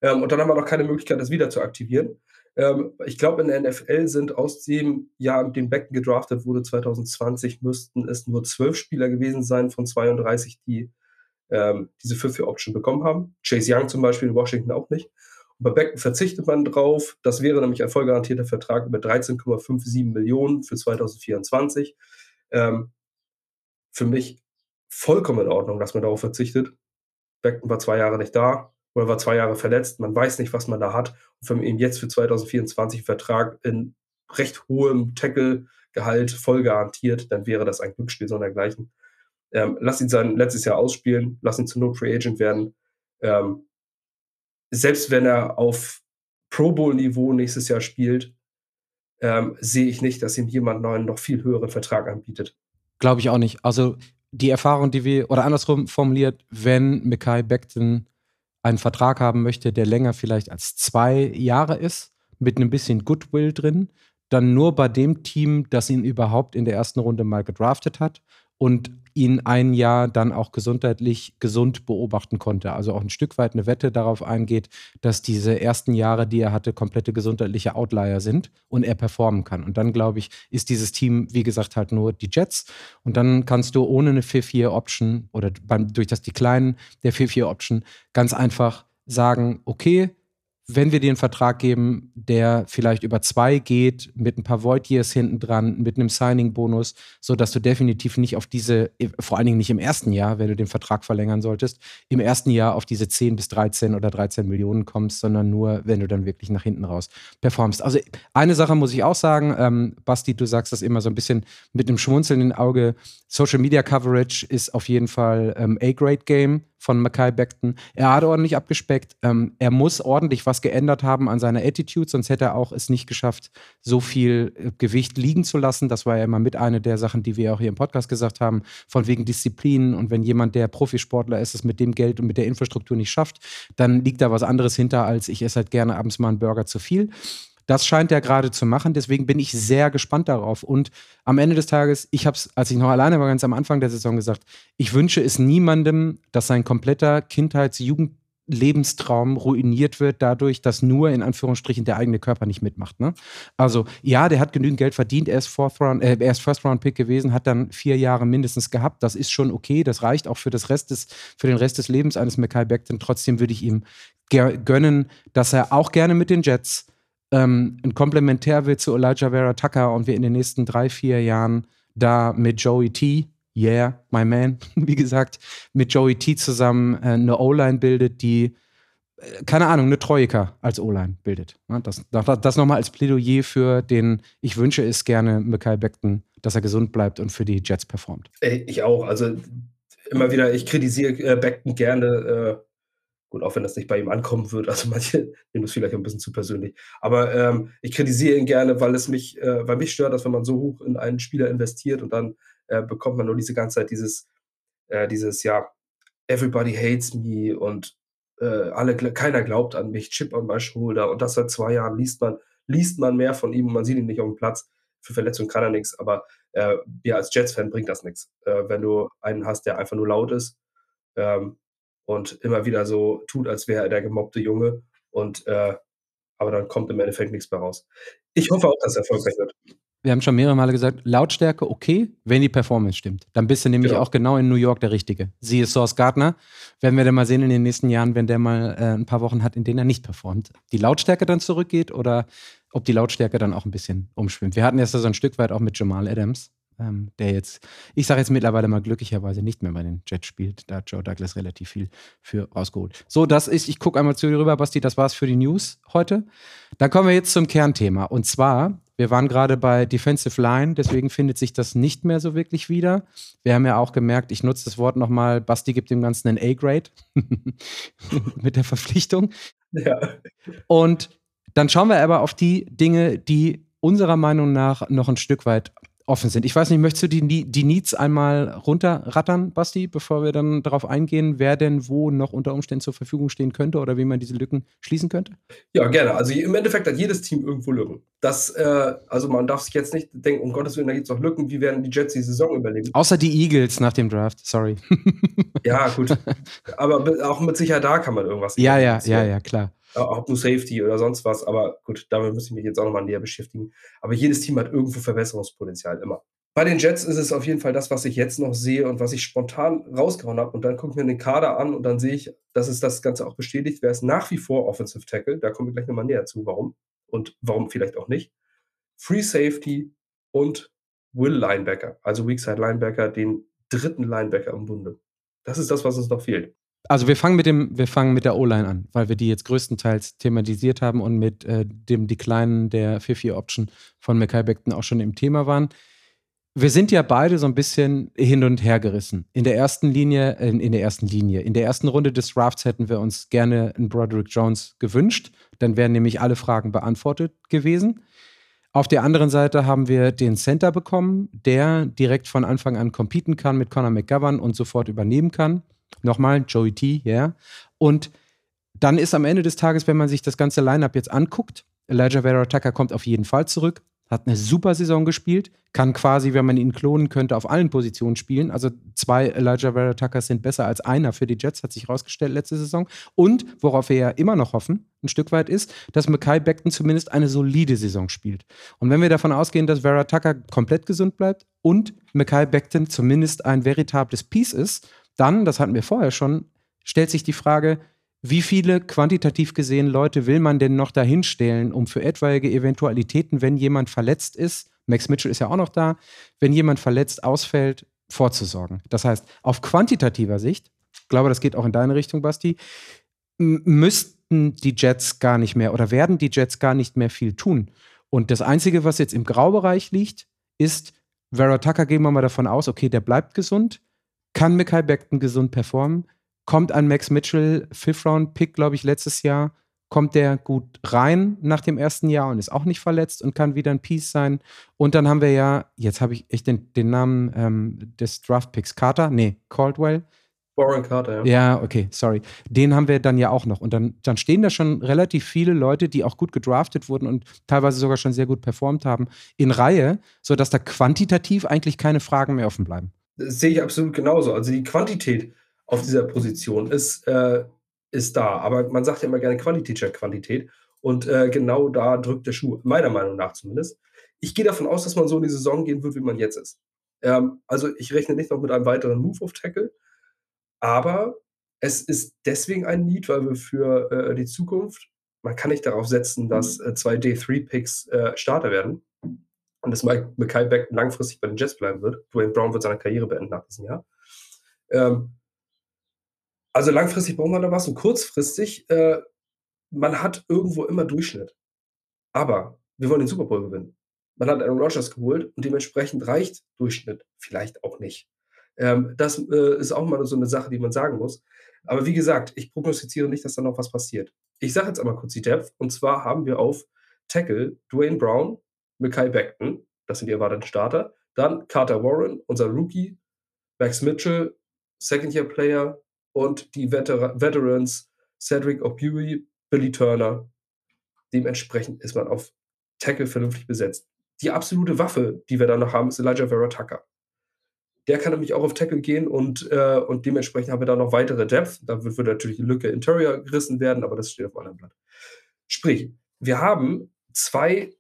Ähm, und dann haben wir noch keine Möglichkeit, das wieder zu aktivieren. Ähm, ich glaube, in der NFL sind aus dem Jahr, in dem Becken gedraftet wurde, 2020, müssten es nur zwölf Spieler gewesen sein von 32, die ähm, diese Fifth-Year-Option bekommen haben. Chase Young zum Beispiel in Washington auch nicht. Und bei Becken verzichtet man drauf. Das wäre nämlich ein vollgarantierter Vertrag über 13,57 Millionen für 2024. Ähm, für mich vollkommen in Ordnung, dass man darauf verzichtet. Becken war zwei Jahre nicht da oder war zwei Jahre verletzt. Man weiß nicht, was man da hat. Und wenn man ihm jetzt für 2024 einen Vertrag in recht hohem Tackle-Gehalt voll garantiert, dann wäre das ein Glücksspiel sondergleichen. Ähm, lass ihn sein letztes Jahr ausspielen, lass ihn zu No Free Agent werden. Ähm, selbst wenn er auf Pro Bowl-Niveau nächstes Jahr spielt, ähm, sehe ich nicht, dass ihm jemand neuen noch viel höheren Vertrag anbietet. Glaube ich auch nicht. Also die Erfahrung, die wir, oder andersrum formuliert, wenn Mekai Beckton einen Vertrag haben möchte, der länger vielleicht als zwei Jahre ist, mit einem bisschen Goodwill drin, dann nur bei dem Team, das ihn überhaupt in der ersten Runde mal gedraftet hat und ihn ein Jahr dann auch gesundheitlich gesund beobachten konnte. Also auch ein Stück weit eine Wette darauf eingeht, dass diese ersten Jahre, die er hatte, komplette gesundheitliche Outlier sind und er performen kann. Und dann, glaube ich, ist dieses Team, wie gesagt, halt nur die Jets. Und dann kannst du ohne eine Fifth-Year-Option oder beim, durch das Decline der Fifth-Year-Option ganz einfach sagen, okay, wenn wir dir einen Vertrag geben, der vielleicht über zwei geht, mit ein paar Void Years hinten dran, mit einem Signing-Bonus, sodass du definitiv nicht auf diese, vor allen Dingen nicht im ersten Jahr, wenn du den Vertrag verlängern solltest, im ersten Jahr auf diese 10 bis 13 oder 13 Millionen kommst, sondern nur, wenn du dann wirklich nach hinten raus performst. Also eine Sache muss ich auch sagen, ähm, Basti, du sagst das immer so ein bisschen mit einem schmunzelnden Auge. Social Media Coverage ist auf jeden Fall ähm, A-Grade-Game von Mackay Beckton. Er hat ordentlich abgespeckt. Ähm, er muss ordentlich was geändert haben an seiner Attitude, sonst hätte er auch es nicht geschafft, so viel äh, Gewicht liegen zu lassen. Das war ja immer mit einer der Sachen, die wir auch hier im Podcast gesagt haben, von wegen Disziplin. Und wenn jemand, der Profisportler ist, es mit dem Geld und mit der Infrastruktur nicht schafft, dann liegt da was anderes hinter, als ich esse halt gerne abends mal einen Burger zu viel. Das scheint er gerade zu machen. Deswegen bin ich sehr gespannt darauf. Und am Ende des Tages, ich habe es, als ich noch alleine war, ganz am Anfang der Saison gesagt, ich wünsche es niemandem, dass sein kompletter Kindheits-, Lebenstraum ruiniert wird dadurch, dass nur in Anführungsstrichen der eigene Körper nicht mitmacht. Ne? Also ja, der hat genügend Geld verdient, er ist, Round, äh, er ist First Round Pick gewesen, hat dann vier Jahre mindestens gehabt. Das ist schon okay, das reicht auch für das Rest des, für den Rest des Lebens eines Mackay Beckton. Trotzdem würde ich ihm gönnen, dass er auch gerne mit den Jets ähm, ein Komplementär wird zu Elijah Vera Tucker und wir in den nächsten drei, vier Jahren da mit Joey T, yeah, my man, wie gesagt, mit Joey T zusammen äh, eine O-Line bildet, die, äh, keine Ahnung, eine Troika als O-Line bildet. Ja, das das, das nochmal als Plädoyer für den, ich wünsche es gerne, Mikhail Beckton, dass er gesund bleibt und für die Jets performt. Ich auch. Also immer wieder, ich kritisiere äh, Beckton gerne äh, Gut, auch wenn das nicht bei ihm ankommen wird. Also manche nehmen das vielleicht ein bisschen zu persönlich. Aber ähm, ich kritisiere ihn gerne, weil es mich, äh, weil mich stört, dass wenn man so hoch in einen Spieler investiert und dann äh, bekommt man nur diese ganze Zeit dieses, äh, dieses, ja, everybody hates me und äh, alle, keiner glaubt an mich, Chip on my shoulder. Und das seit zwei Jahren liest man, liest man mehr von ihm und man sieht ihn nicht auf dem Platz. Für Verletzungen kann er nichts, aber äh, ja, als Jets-Fan bringt das nichts. Äh, wenn du einen hast, der einfach nur laut ist, ähm, und immer wieder so tut, als wäre er der gemobbte Junge. Und äh, aber dann kommt im Endeffekt nichts mehr raus. Ich hoffe auch, dass er erfolgreich wird. Wir haben schon mehrere Male gesagt, Lautstärke okay, wenn die Performance stimmt. Dann bist du nämlich genau. auch genau in New York der Richtige. Siehe Source Gardner. Werden wir dann mal sehen in den nächsten Jahren, wenn der mal äh, ein paar Wochen hat, in denen er nicht performt. Die Lautstärke dann zurückgeht oder ob die Lautstärke dann auch ein bisschen umschwimmt. Wir hatten erst so ein Stück weit auch mit Jamal Adams, ähm, der jetzt, ich sage jetzt mittlerweile mal glücklicherweise nicht mehr bei den Jets spielt. Da hat Joe Douglas relativ viel für rausgeholt. So, das ist, ich gucke einmal zu dir rüber, Basti, das war's für die News heute. Dann kommen wir jetzt zum Kernthema. Und zwar, wir waren gerade bei Defensive Line, deswegen findet sich das nicht mehr so wirklich wieder. Wir haben ja auch gemerkt, ich nutze das Wort nochmal, Basti gibt dem Ganzen einen A-Grade mit der Verpflichtung. Ja. Und dann schauen wir aber auf die Dinge, die unserer Meinung nach noch ein Stück weit offen sind. Ich weiß nicht, möchtest du die, die Needs einmal runterrattern, Basti, bevor wir dann darauf eingehen, wer denn wo noch unter Umständen zur Verfügung stehen könnte oder wie man diese Lücken schließen könnte? Ja, gerne. Also im Endeffekt hat jedes Team irgendwo Lücken. Das, äh, also man darf sich jetzt nicht denken, um Gottes Willen, da gibt es noch Lücken, wie werden die Jets die Saison überleben. Außer die Eagles nach dem Draft, sorry. ja, gut. Aber auch mit Sicherheit da kann man irgendwas. Ja, ja, ja, ja, klar ob nur Safety oder sonst was, aber gut, damit muss ich mich jetzt auch nochmal näher beschäftigen. Aber jedes Team hat irgendwo Verbesserungspotenzial, immer. Bei den Jets ist es auf jeden Fall das, was ich jetzt noch sehe und was ich spontan rausgehauen habe. Und dann gucke ich mir den Kader an und dann sehe ich, dass es das Ganze auch bestätigt. Wer ist nach wie vor Offensive Tackle? Da kommen wir gleich nochmal näher zu, warum und warum vielleicht auch nicht. Free Safety und Will Linebacker, also Weakside Linebacker, den dritten Linebacker im Bunde. Das ist das, was uns noch fehlt. Also wir fangen mit dem, wir fangen mit der O-Line an, weil wir die jetzt größtenteils thematisiert haben und mit äh, dem Decline der 4-4-Option von Mackay Beckton auch schon im Thema waren. Wir sind ja beide so ein bisschen hin und her gerissen. In der ersten Linie, äh, in der ersten Linie, in der ersten Runde des Drafts hätten wir uns gerne einen Broderick Jones gewünscht. Dann wären nämlich alle Fragen beantwortet gewesen. Auf der anderen Seite haben wir den Center bekommen, der direkt von Anfang an competen kann mit Conor McGovern und sofort übernehmen kann. Nochmal, Joey T, ja. Yeah. Und dann ist am Ende des Tages, wenn man sich das ganze Lineup jetzt anguckt, Elijah Vera Tucker kommt auf jeden Fall zurück, hat eine super Saison gespielt, kann quasi, wenn man ihn klonen könnte, auf allen Positionen spielen. Also zwei Elijah Vera Tuckers sind besser als einer für die Jets, hat sich herausgestellt letzte Saison. Und worauf wir ja immer noch hoffen, ein Stück weit ist, dass Mackay Beckton zumindest eine solide Saison spielt. Und wenn wir davon ausgehen, dass Vera Tucker komplett gesund bleibt und Mackay Beckton zumindest ein veritables Piece ist, dann, das hatten wir vorher schon, stellt sich die Frage, wie viele quantitativ gesehen Leute will man denn noch dahinstellen, um für etwaige Eventualitäten, wenn jemand verletzt ist, Max Mitchell ist ja auch noch da, wenn jemand verletzt ausfällt, vorzusorgen. Das heißt, auf quantitativer Sicht, ich glaube, das geht auch in deine Richtung, Basti, müssten die Jets gar nicht mehr oder werden die Jets gar nicht mehr viel tun. Und das Einzige, was jetzt im Graubereich liegt, ist, Vera Tucker gehen wir mal davon aus, okay, der bleibt gesund. Kann Michael Beckton gesund performen? Kommt an Max Mitchell, Fifth-Round-Pick, glaube ich, letztes Jahr. Kommt der gut rein nach dem ersten Jahr und ist auch nicht verletzt und kann wieder ein Piece sein. Und dann haben wir ja, jetzt habe ich echt den, den Namen ähm, des Draft-Picks, Carter? Nee, Caldwell. Warren Carter, ja. Ja, okay, sorry. Den haben wir dann ja auch noch. Und dann, dann stehen da schon relativ viele Leute, die auch gut gedraftet wurden und teilweise sogar schon sehr gut performt haben, in Reihe, sodass da quantitativ eigentlich keine Fragen mehr offen bleiben. Das sehe ich absolut genauso. Also die Quantität auf dieser Position ist, äh, ist da. Aber man sagt ja immer gerne Qualität statt Quantität. Und äh, genau da drückt der Schuh, meiner Meinung nach zumindest. Ich gehe davon aus, dass man so in die Saison gehen wird, wie man jetzt ist. Ähm, also ich rechne nicht noch mit einem weiteren Move auf Tackle, aber es ist deswegen ein Need, weil wir für äh, die Zukunft, man kann nicht darauf setzen, dass äh, zwei D3-Picks äh, Starter werden und dass Mackay Beck langfristig bei den Jets bleiben wird. Dwayne Brown wird seine Karriere beenden nach diesem Jahr. Ähm, also langfristig braucht man da was und kurzfristig, äh, man hat irgendwo immer Durchschnitt. Aber wir wollen den Super Bowl gewinnen. Man hat Aaron Rodgers geholt und dementsprechend reicht Durchschnitt vielleicht auch nicht. Ähm, das äh, ist auch mal so eine Sache, die man sagen muss. Aber wie gesagt, ich prognostiziere nicht, dass da noch was passiert. Ich sage jetzt einmal kurz die Depth. Und zwar haben wir auf Tackle Dwayne Brown, Mackay Beckton, das sind die erwarteten Starter. Dann Carter Warren, unser Rookie, Max Mitchell, Second-Year-Player und die Veter Veterans Cedric O'Bury, Billy Turner. Dementsprechend ist man auf Tackle vernünftig besetzt. Die absolute Waffe, die wir da noch haben, ist Elijah Vera Tucker. Der kann nämlich auch auf Tackle gehen und, äh, und dementsprechend haben wir da noch weitere Depth. Da wird, wird natürlich die Lücke Interior gerissen werden, aber das steht auf einem anderen Blatt. Sprich, wir haben zwei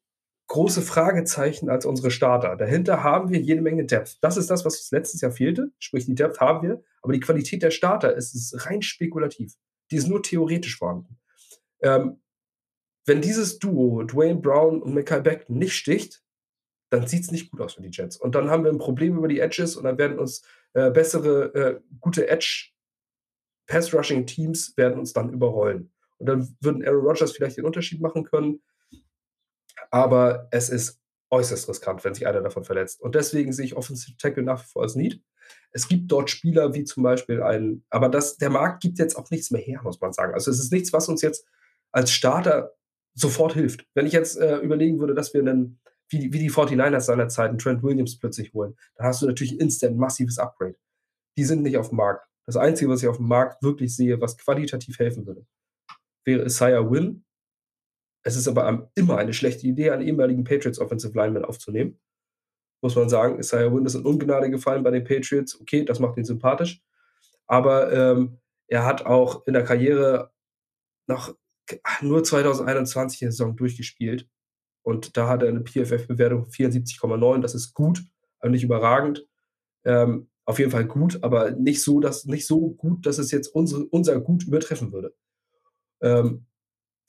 große Fragezeichen als unsere Starter. Dahinter haben wir jede Menge Depth. Das ist das, was uns letztes Jahr fehlte. Sprich, die Depth haben wir, aber die Qualität der Starter ist, ist rein spekulativ. Die ist nur theoretisch vorhanden. Ähm, wenn dieses Duo, Dwayne Brown und Michael Beckton, nicht sticht, dann sieht es nicht gut aus für die Jets. Und dann haben wir ein Problem über die Edges und dann werden uns äh, bessere, äh, gute Edge Pass-Rushing-Teams werden uns dann überrollen. Und dann würden Aaron Rodgers vielleicht den Unterschied machen können aber es ist äußerst riskant, wenn sich einer davon verletzt. Und deswegen sehe ich Offensive Tackle nach wie vor als Need. Es gibt dort Spieler wie zum Beispiel einen, aber das, der Markt gibt jetzt auch nichts mehr her, muss man sagen. Also es ist nichts, was uns jetzt als Starter sofort hilft. Wenn ich jetzt äh, überlegen würde, dass wir einen wie die, wie die 49ers seinerzeit einen Trent Williams plötzlich holen, dann hast du natürlich instant massives Upgrade. Die sind nicht auf dem Markt. Das Einzige, was ich auf dem Markt wirklich sehe, was qualitativ helfen würde, wäre Isaiah Wynn. Es ist aber immer eine schlechte Idee, einen ehemaligen Patriots Offensive Lineman aufzunehmen. Muss man sagen, Isaiah Wynn ist in Ungnade gefallen bei den Patriots. Okay, das macht ihn sympathisch. Aber ähm, er hat auch in der Karriere noch nur 2021 eine Saison durchgespielt. Und da hat er eine PFF-Bewertung 74,9. Das ist gut, aber nicht überragend. Ähm, auf jeden Fall gut, aber nicht so, dass, nicht so gut, dass es jetzt unsere, unser Gut übertreffen würde. Ähm,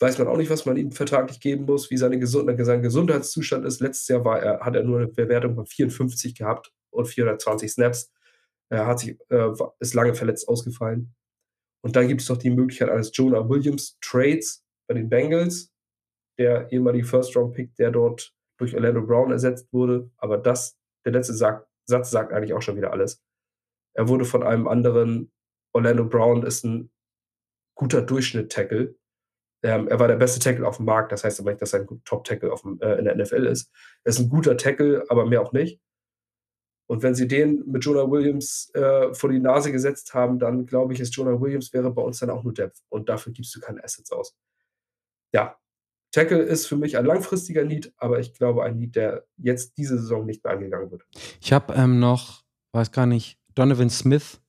weiß man auch nicht, was man ihm vertraglich geben muss, wie seine Gesund sein Gesundheitszustand ist. Letztes Jahr war er, hat er nur eine Bewertung von 54 gehabt und 420 Snaps. Er hat sich, äh, ist lange verletzt ausgefallen. Und dann gibt es noch die Möglichkeit eines Jonah Williams Trades bei den Bengals, der ehemalige First-Round-Pick, der dort durch Orlando Brown ersetzt wurde. Aber das, der letzte Satz sagt eigentlich auch schon wieder alles. Er wurde von einem anderen, Orlando Brown ist ein guter Durchschnitt-Tackle. Ähm, er war der beste Tackle auf dem Markt, das heißt aber nicht, dass er ein Top-Tackle äh, in der NFL ist. Er ist ein guter Tackle, aber mehr auch nicht. Und wenn sie den mit Jonah Williams äh, vor die Nase gesetzt haben, dann glaube ich, ist Jonah Williams wäre bei uns dann auch nur Depth. Und dafür gibst du keine Assets aus. Ja, Tackle ist für mich ein langfristiger Need, aber ich glaube ein Need, der jetzt diese Saison nicht mehr angegangen wird. Ich habe ähm, noch, weiß gar nicht, Donovan Smith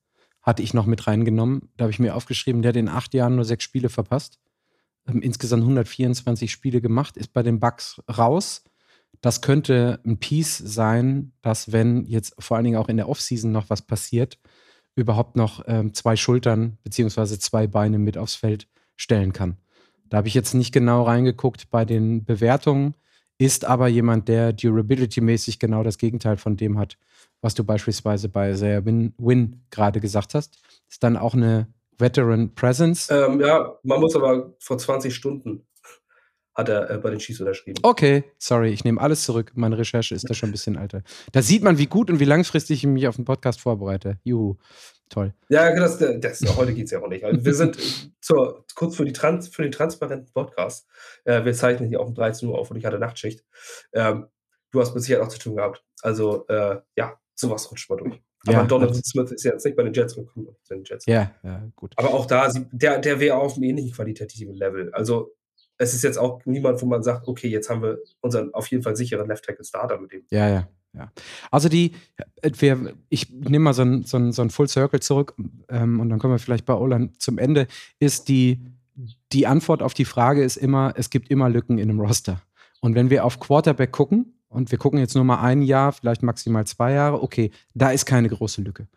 hatte ich noch mit reingenommen. Da habe ich mir aufgeschrieben, der hat in acht Jahren nur sechs Spiele verpasst. Ähm, insgesamt 124 Spiele gemacht, ist bei den Bucks raus. Das könnte ein Piece sein, dass, wenn jetzt vor allen Dingen auch in der Offseason noch was passiert, überhaupt noch ähm, zwei Schultern beziehungsweise zwei Beine mit aufs Feld stellen kann. Da habe ich jetzt nicht genau reingeguckt bei den Bewertungen, ist aber jemand, der Durability-mäßig genau das Gegenteil von dem hat, was du beispielsweise bei Isaiah Win, Win gerade gesagt hast. Ist dann auch eine Veteran Presence. Ähm, ja, man muss aber vor 20 Stunden hat er äh, bei den Chiefs unterschrieben. Okay, sorry, ich nehme alles zurück. Meine Recherche ist da schon ein bisschen alter. Da sieht man, wie gut und wie langfristig ich mich auf den Podcast vorbereite. Juhu, toll. Ja, das, das, heute geht es ja auch nicht. Also wir sind zur, kurz für, die Trans, für den transparenten Podcast. Äh, wir zeichnen hier auch um 13 Uhr auf und ich hatte Nachtschicht. Ähm, du hast mit Sicherheit auch zu tun gehabt. Also, äh, ja, sowas rutscht mal durch. Aber ja, also, Smith ist ja jetzt nicht bei den Jets gekommen. Den Jets. Ja, ja, gut. Aber auch da, der, der wäre auf einem ähnlichen qualitativen Level. Also es ist jetzt auch niemand, wo man sagt, okay, jetzt haben wir unseren auf jeden Fall sicheren Left Tackle Starter mit dem. Ja, ja. Ja. Also die, wir, ich nehme mal so ein, so, ein, so ein Full Circle zurück ähm, und dann kommen wir vielleicht bei Olan zum Ende, ist die, die Antwort auf die Frage ist immer, es gibt immer Lücken in einem Roster. Und wenn wir auf Quarterback gucken, und wir gucken jetzt nur mal ein Jahr, vielleicht maximal zwei Jahre, okay, da ist keine große Lücke.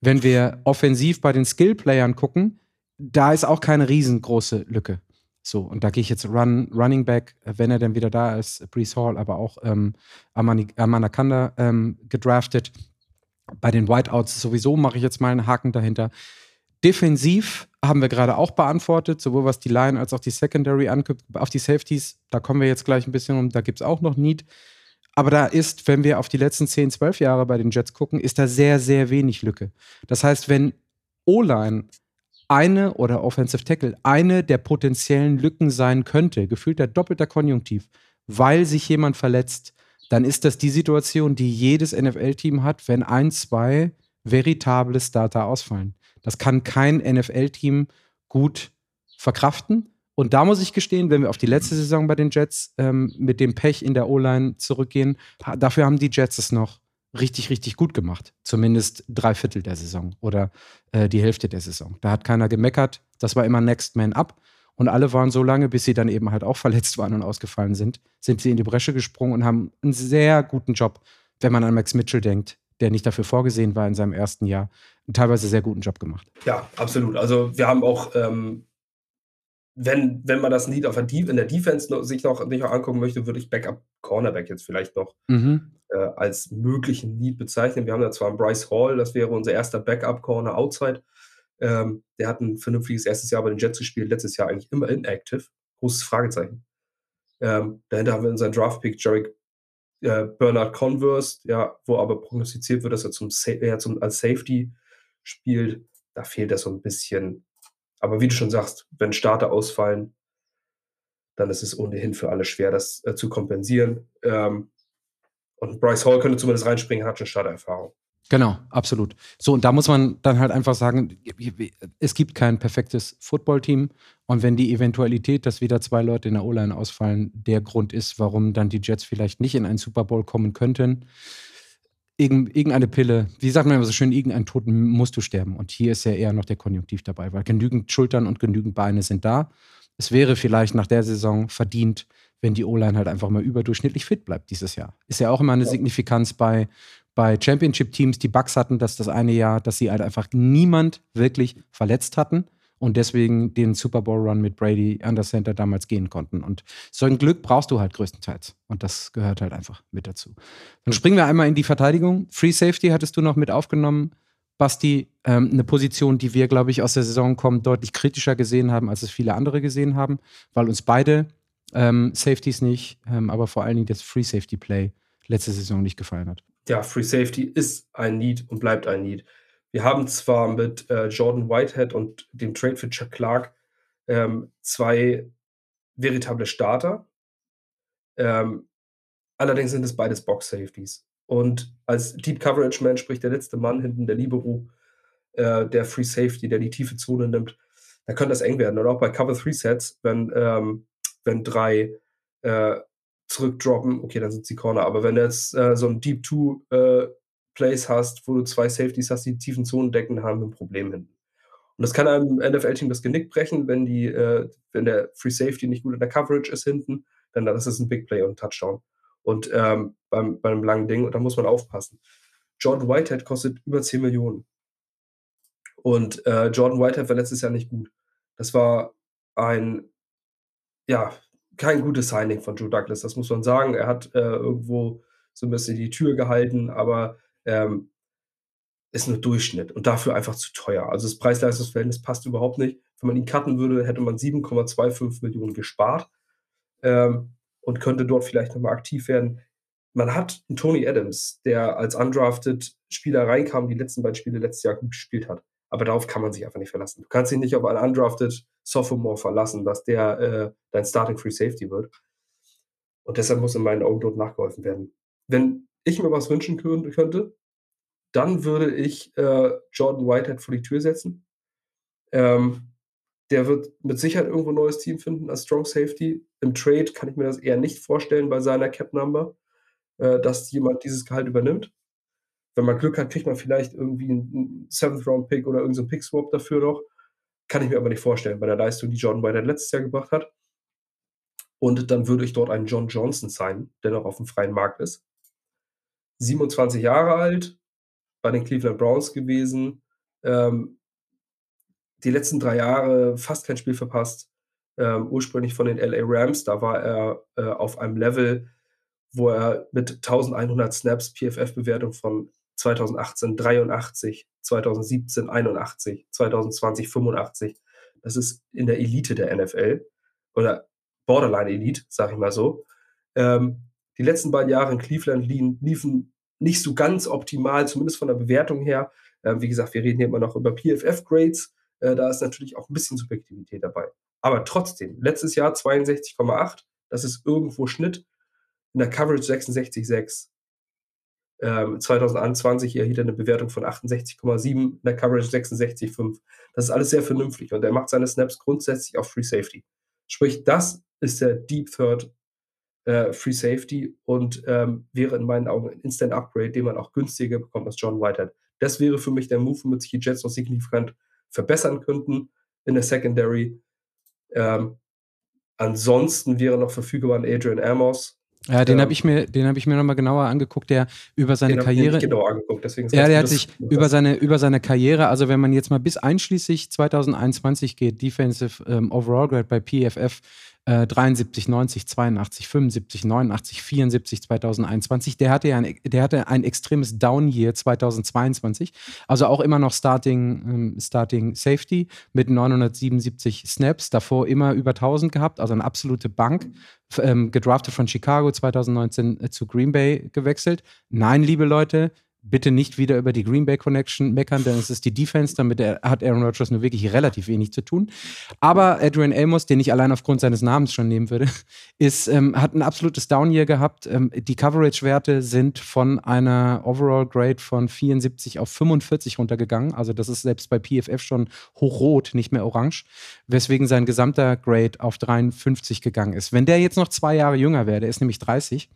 Wenn wir offensiv bei den Skill-Playern gucken, da ist auch keine riesengroße Lücke. So, und da gehe ich jetzt Run, Running Back, wenn er denn wieder da ist, Brees Hall, aber auch ähm, Amani, Amanakanda ähm, gedraftet. Bei den Whiteouts sowieso mache ich jetzt mal einen Haken dahinter. Defensiv haben wir gerade auch beantwortet, sowohl was die Line als auch die Secondary anguckt. Auf die Safeties, da kommen wir jetzt gleich ein bisschen um, da gibt es auch noch Need. Aber da ist, wenn wir auf die letzten 10, 12 Jahre bei den Jets gucken, ist da sehr, sehr wenig Lücke. Das heißt, wenn O-Line eine oder Offensive Tackle eine der potenziellen Lücken sein könnte, gefühlter doppelter Konjunktiv, weil sich jemand verletzt, dann ist das die Situation, die jedes NFL-Team hat, wenn ein, zwei veritable Starter ausfallen. Das kann kein NFL-Team gut verkraften. Und da muss ich gestehen, wenn wir auf die letzte Saison bei den Jets ähm, mit dem Pech in der O-Line zurückgehen, dafür haben die Jets es noch richtig, richtig gut gemacht. Zumindest drei Viertel der Saison oder äh, die Hälfte der Saison. Da hat keiner gemeckert. Das war immer Next Man Up. Und alle waren so lange, bis sie dann eben halt auch verletzt waren und ausgefallen sind, sind sie in die Bresche gesprungen und haben einen sehr guten Job, wenn man an Max Mitchell denkt, der nicht dafür vorgesehen war in seinem ersten Jahr, einen teilweise sehr guten Job gemacht. Ja, absolut. Also wir haben auch ähm, wenn, wenn man das Need auf der in der Defense noch, sich noch, nicht noch angucken möchte, würde ich Backup Cornerback jetzt vielleicht noch mhm. äh, als möglichen Need bezeichnen. Wir haben da zwar einen Bryce Hall, das wäre unser erster Backup Corner outside. Ähm, der hat ein vernünftiges erstes Jahr bei den Jets gespielt, letztes Jahr eigentlich immer inactive. Großes Fragezeichen. Ähm, dahinter haben wir unseren Draftpick Jarek äh, Bernard Converse, ja, wo aber prognostiziert wird, dass er zum, eher zum, als Safety spielt. Da fehlt er so ein bisschen aber wie du schon sagst, wenn Starter ausfallen, dann ist es ohnehin für alle schwer, das äh, zu kompensieren. Ähm, Und Bryce Hall könnte zumindest reinspringen, hat schon Starterfahrung. Genau, absolut. So, und da muss man dann halt einfach sagen, es gibt kein perfektes Footballteam. Und wenn die Eventualität, dass wieder zwei Leute in der O-Line ausfallen, der Grund ist, warum dann die Jets vielleicht nicht in einen Super Bowl kommen könnten, irgendeine Pille, wie sagt man immer so schön, irgendein Toten musst du sterben. Und hier ist ja eher noch der Konjunktiv dabei, weil genügend Schultern und genügend Beine sind da. Es wäre vielleicht nach der Saison verdient, wenn die O-Line halt einfach mal überdurchschnittlich fit bleibt dieses Jahr. Ist ja auch immer eine Signifikanz bei bei Championship-Teams die Bugs hatten, dass das eine Jahr, dass sie halt einfach niemand wirklich verletzt hatten und deswegen den Super Bowl-Run mit Brady an der Center damals gehen konnten. Und so ein Glück brauchst du halt größtenteils. Und das gehört halt einfach mit dazu. Dann springen wir einmal in die Verteidigung. Free Safety hattest du noch mit aufgenommen. Basti, ähm, eine Position, die wir, glaube ich, aus der Saison kommen, deutlich kritischer gesehen haben, als es viele andere gesehen haben, weil uns beide ähm, Safeties nicht, ähm, aber vor allen Dingen das Free Safety Play letzte Saison nicht gefallen hat ja, Free Safety ist ein Need und bleibt ein Need. Wir haben zwar mit äh, Jordan Whitehead und dem Trade für Chuck Clark ähm, zwei veritable Starter. Ähm, allerdings sind es beides Box Safeties. Und als Deep Coverage Man spricht der letzte Mann hinten, der Libero, äh, der Free Safety, der die tiefe Zone nimmt. Da könnte das eng werden. Und auch bei Cover 3 Sets, wenn, ähm, wenn drei äh, zurückdroppen, okay, dann sind sie Corner. Aber wenn jetzt äh, so ein Deep Two äh, Plays hast, wo du zwei Safeties hast, die tiefen Zonen decken, haben wir ein Problem hinten. Und das kann einem NFL-Team das Genick brechen, wenn die, äh, wenn der Free Safety nicht gut in der Coverage ist hinten, dann das ist ein Big Play und ein Touchdown. Und ähm, beim, beim langen Ding, und da muss man aufpassen. Jordan Whitehead kostet über 10 Millionen. Und äh, Jordan Whitehead war letztes Jahr nicht gut. Das war ein, ja, kein gutes Signing von Joe Douglas, das muss man sagen. Er hat äh, irgendwo so ein bisschen die Tür gehalten, aber ähm, ist nur Durchschnitt und dafür einfach zu teuer. Also das Preis-Leistungs-Verhältnis passt überhaupt nicht. Wenn man ihn cutten würde, hätte man 7,25 Millionen gespart ähm, und könnte dort vielleicht nochmal aktiv werden. Man hat einen Tony Adams, der als undrafted Spieler reinkam, die letzten beiden Spiele letztes Jahr gut gespielt hat. Aber darauf kann man sich einfach nicht verlassen. Du kannst dich nicht auf einen undrafted Sophomore verlassen, dass der äh, dein Starting Free Safety wird. Und deshalb muss in meinen Augen dort nachgeholfen werden. Wenn ich mir was wünschen könnte, dann würde ich äh, Jordan Whitehead vor die Tür setzen. Ähm, der wird mit Sicherheit irgendwo ein neues Team finden als Strong Safety. Im Trade kann ich mir das eher nicht vorstellen bei seiner Cap Number, äh, dass jemand dieses Gehalt übernimmt wenn man Glück hat, kriegt man vielleicht irgendwie einen Seventh-Round-Pick oder irgendeinen so Pick-Swap dafür noch. Kann ich mir aber nicht vorstellen, bei der Leistung, die Jordan White letztes Jahr gebracht hat. Und dann würde ich dort einen John Johnson sein, der noch auf dem freien Markt ist. 27 Jahre alt, bei den Cleveland Browns gewesen. Ähm, die letzten drei Jahre fast kein Spiel verpasst. Ähm, ursprünglich von den LA Rams, da war er äh, auf einem Level, wo er mit 1100 Snaps PFF-Bewertung von 2018 83, 2017 81, 2020 85. Das ist in der Elite der NFL oder Borderline Elite, sag ich mal so. Ähm, die letzten beiden Jahre in Cleveland liefen nicht so ganz optimal, zumindest von der Bewertung her. Äh, wie gesagt, wir reden hier immer noch über PFF-Grades. Äh, da ist natürlich auch ein bisschen Subjektivität dabei. Aber trotzdem, letztes Jahr 62,8, das ist irgendwo Schnitt. In der Coverage 66,6. Ähm, 2021 erhielt er eine Bewertung von 68,7, in der Coverage 66,5. Das ist alles sehr vernünftig und er macht seine Snaps grundsätzlich auf Free Safety. Sprich, das ist der Deep Third äh, Free Safety und ähm, wäre in meinen Augen ein Instant Upgrade, den man auch günstiger bekommt als John Whitehead. Das wäre für mich der Move, womit sich die Jets noch signifikant verbessern könnten in der Secondary. Ähm, ansonsten wäre noch verfügbar ein Adrian Amos, ja, den habe ich mir, den habe ich mir nochmal genauer angeguckt, der über seine den Karriere. Ich genau angeguckt, deswegen ja, der hat sich über seine, über seine Karriere, also wenn man jetzt mal bis einschließlich 2021 geht, Defensive ähm, Overall Grade bei PFF, 73, 90, 82, 75, 89, 74 2021. Der hatte ja ein, der hatte ein extremes Down-Year 2022. Also auch immer noch Starting, ähm, Starting Safety mit 977 Snaps. Davor immer über 1000 gehabt, also eine absolute Bank. Ähm, gedraftet von Chicago 2019 äh, zu Green Bay gewechselt. Nein, liebe Leute, bitte nicht wieder über die Green Bay Connection meckern, denn es ist die Defense, damit er, hat Aaron Rodgers nur wirklich relativ wenig zu tun. Aber Adrian Amos, den ich allein aufgrund seines Namens schon nehmen würde, ist, ähm, hat ein absolutes Down-Year gehabt. Ähm, die Coverage-Werte sind von einer Overall-Grade von 74 auf 45 runtergegangen. Also das ist selbst bei PFF schon hochrot, nicht mehr orange, weswegen sein gesamter Grade auf 53 gegangen ist. Wenn der jetzt noch zwei Jahre jünger wäre, der ist nämlich 30,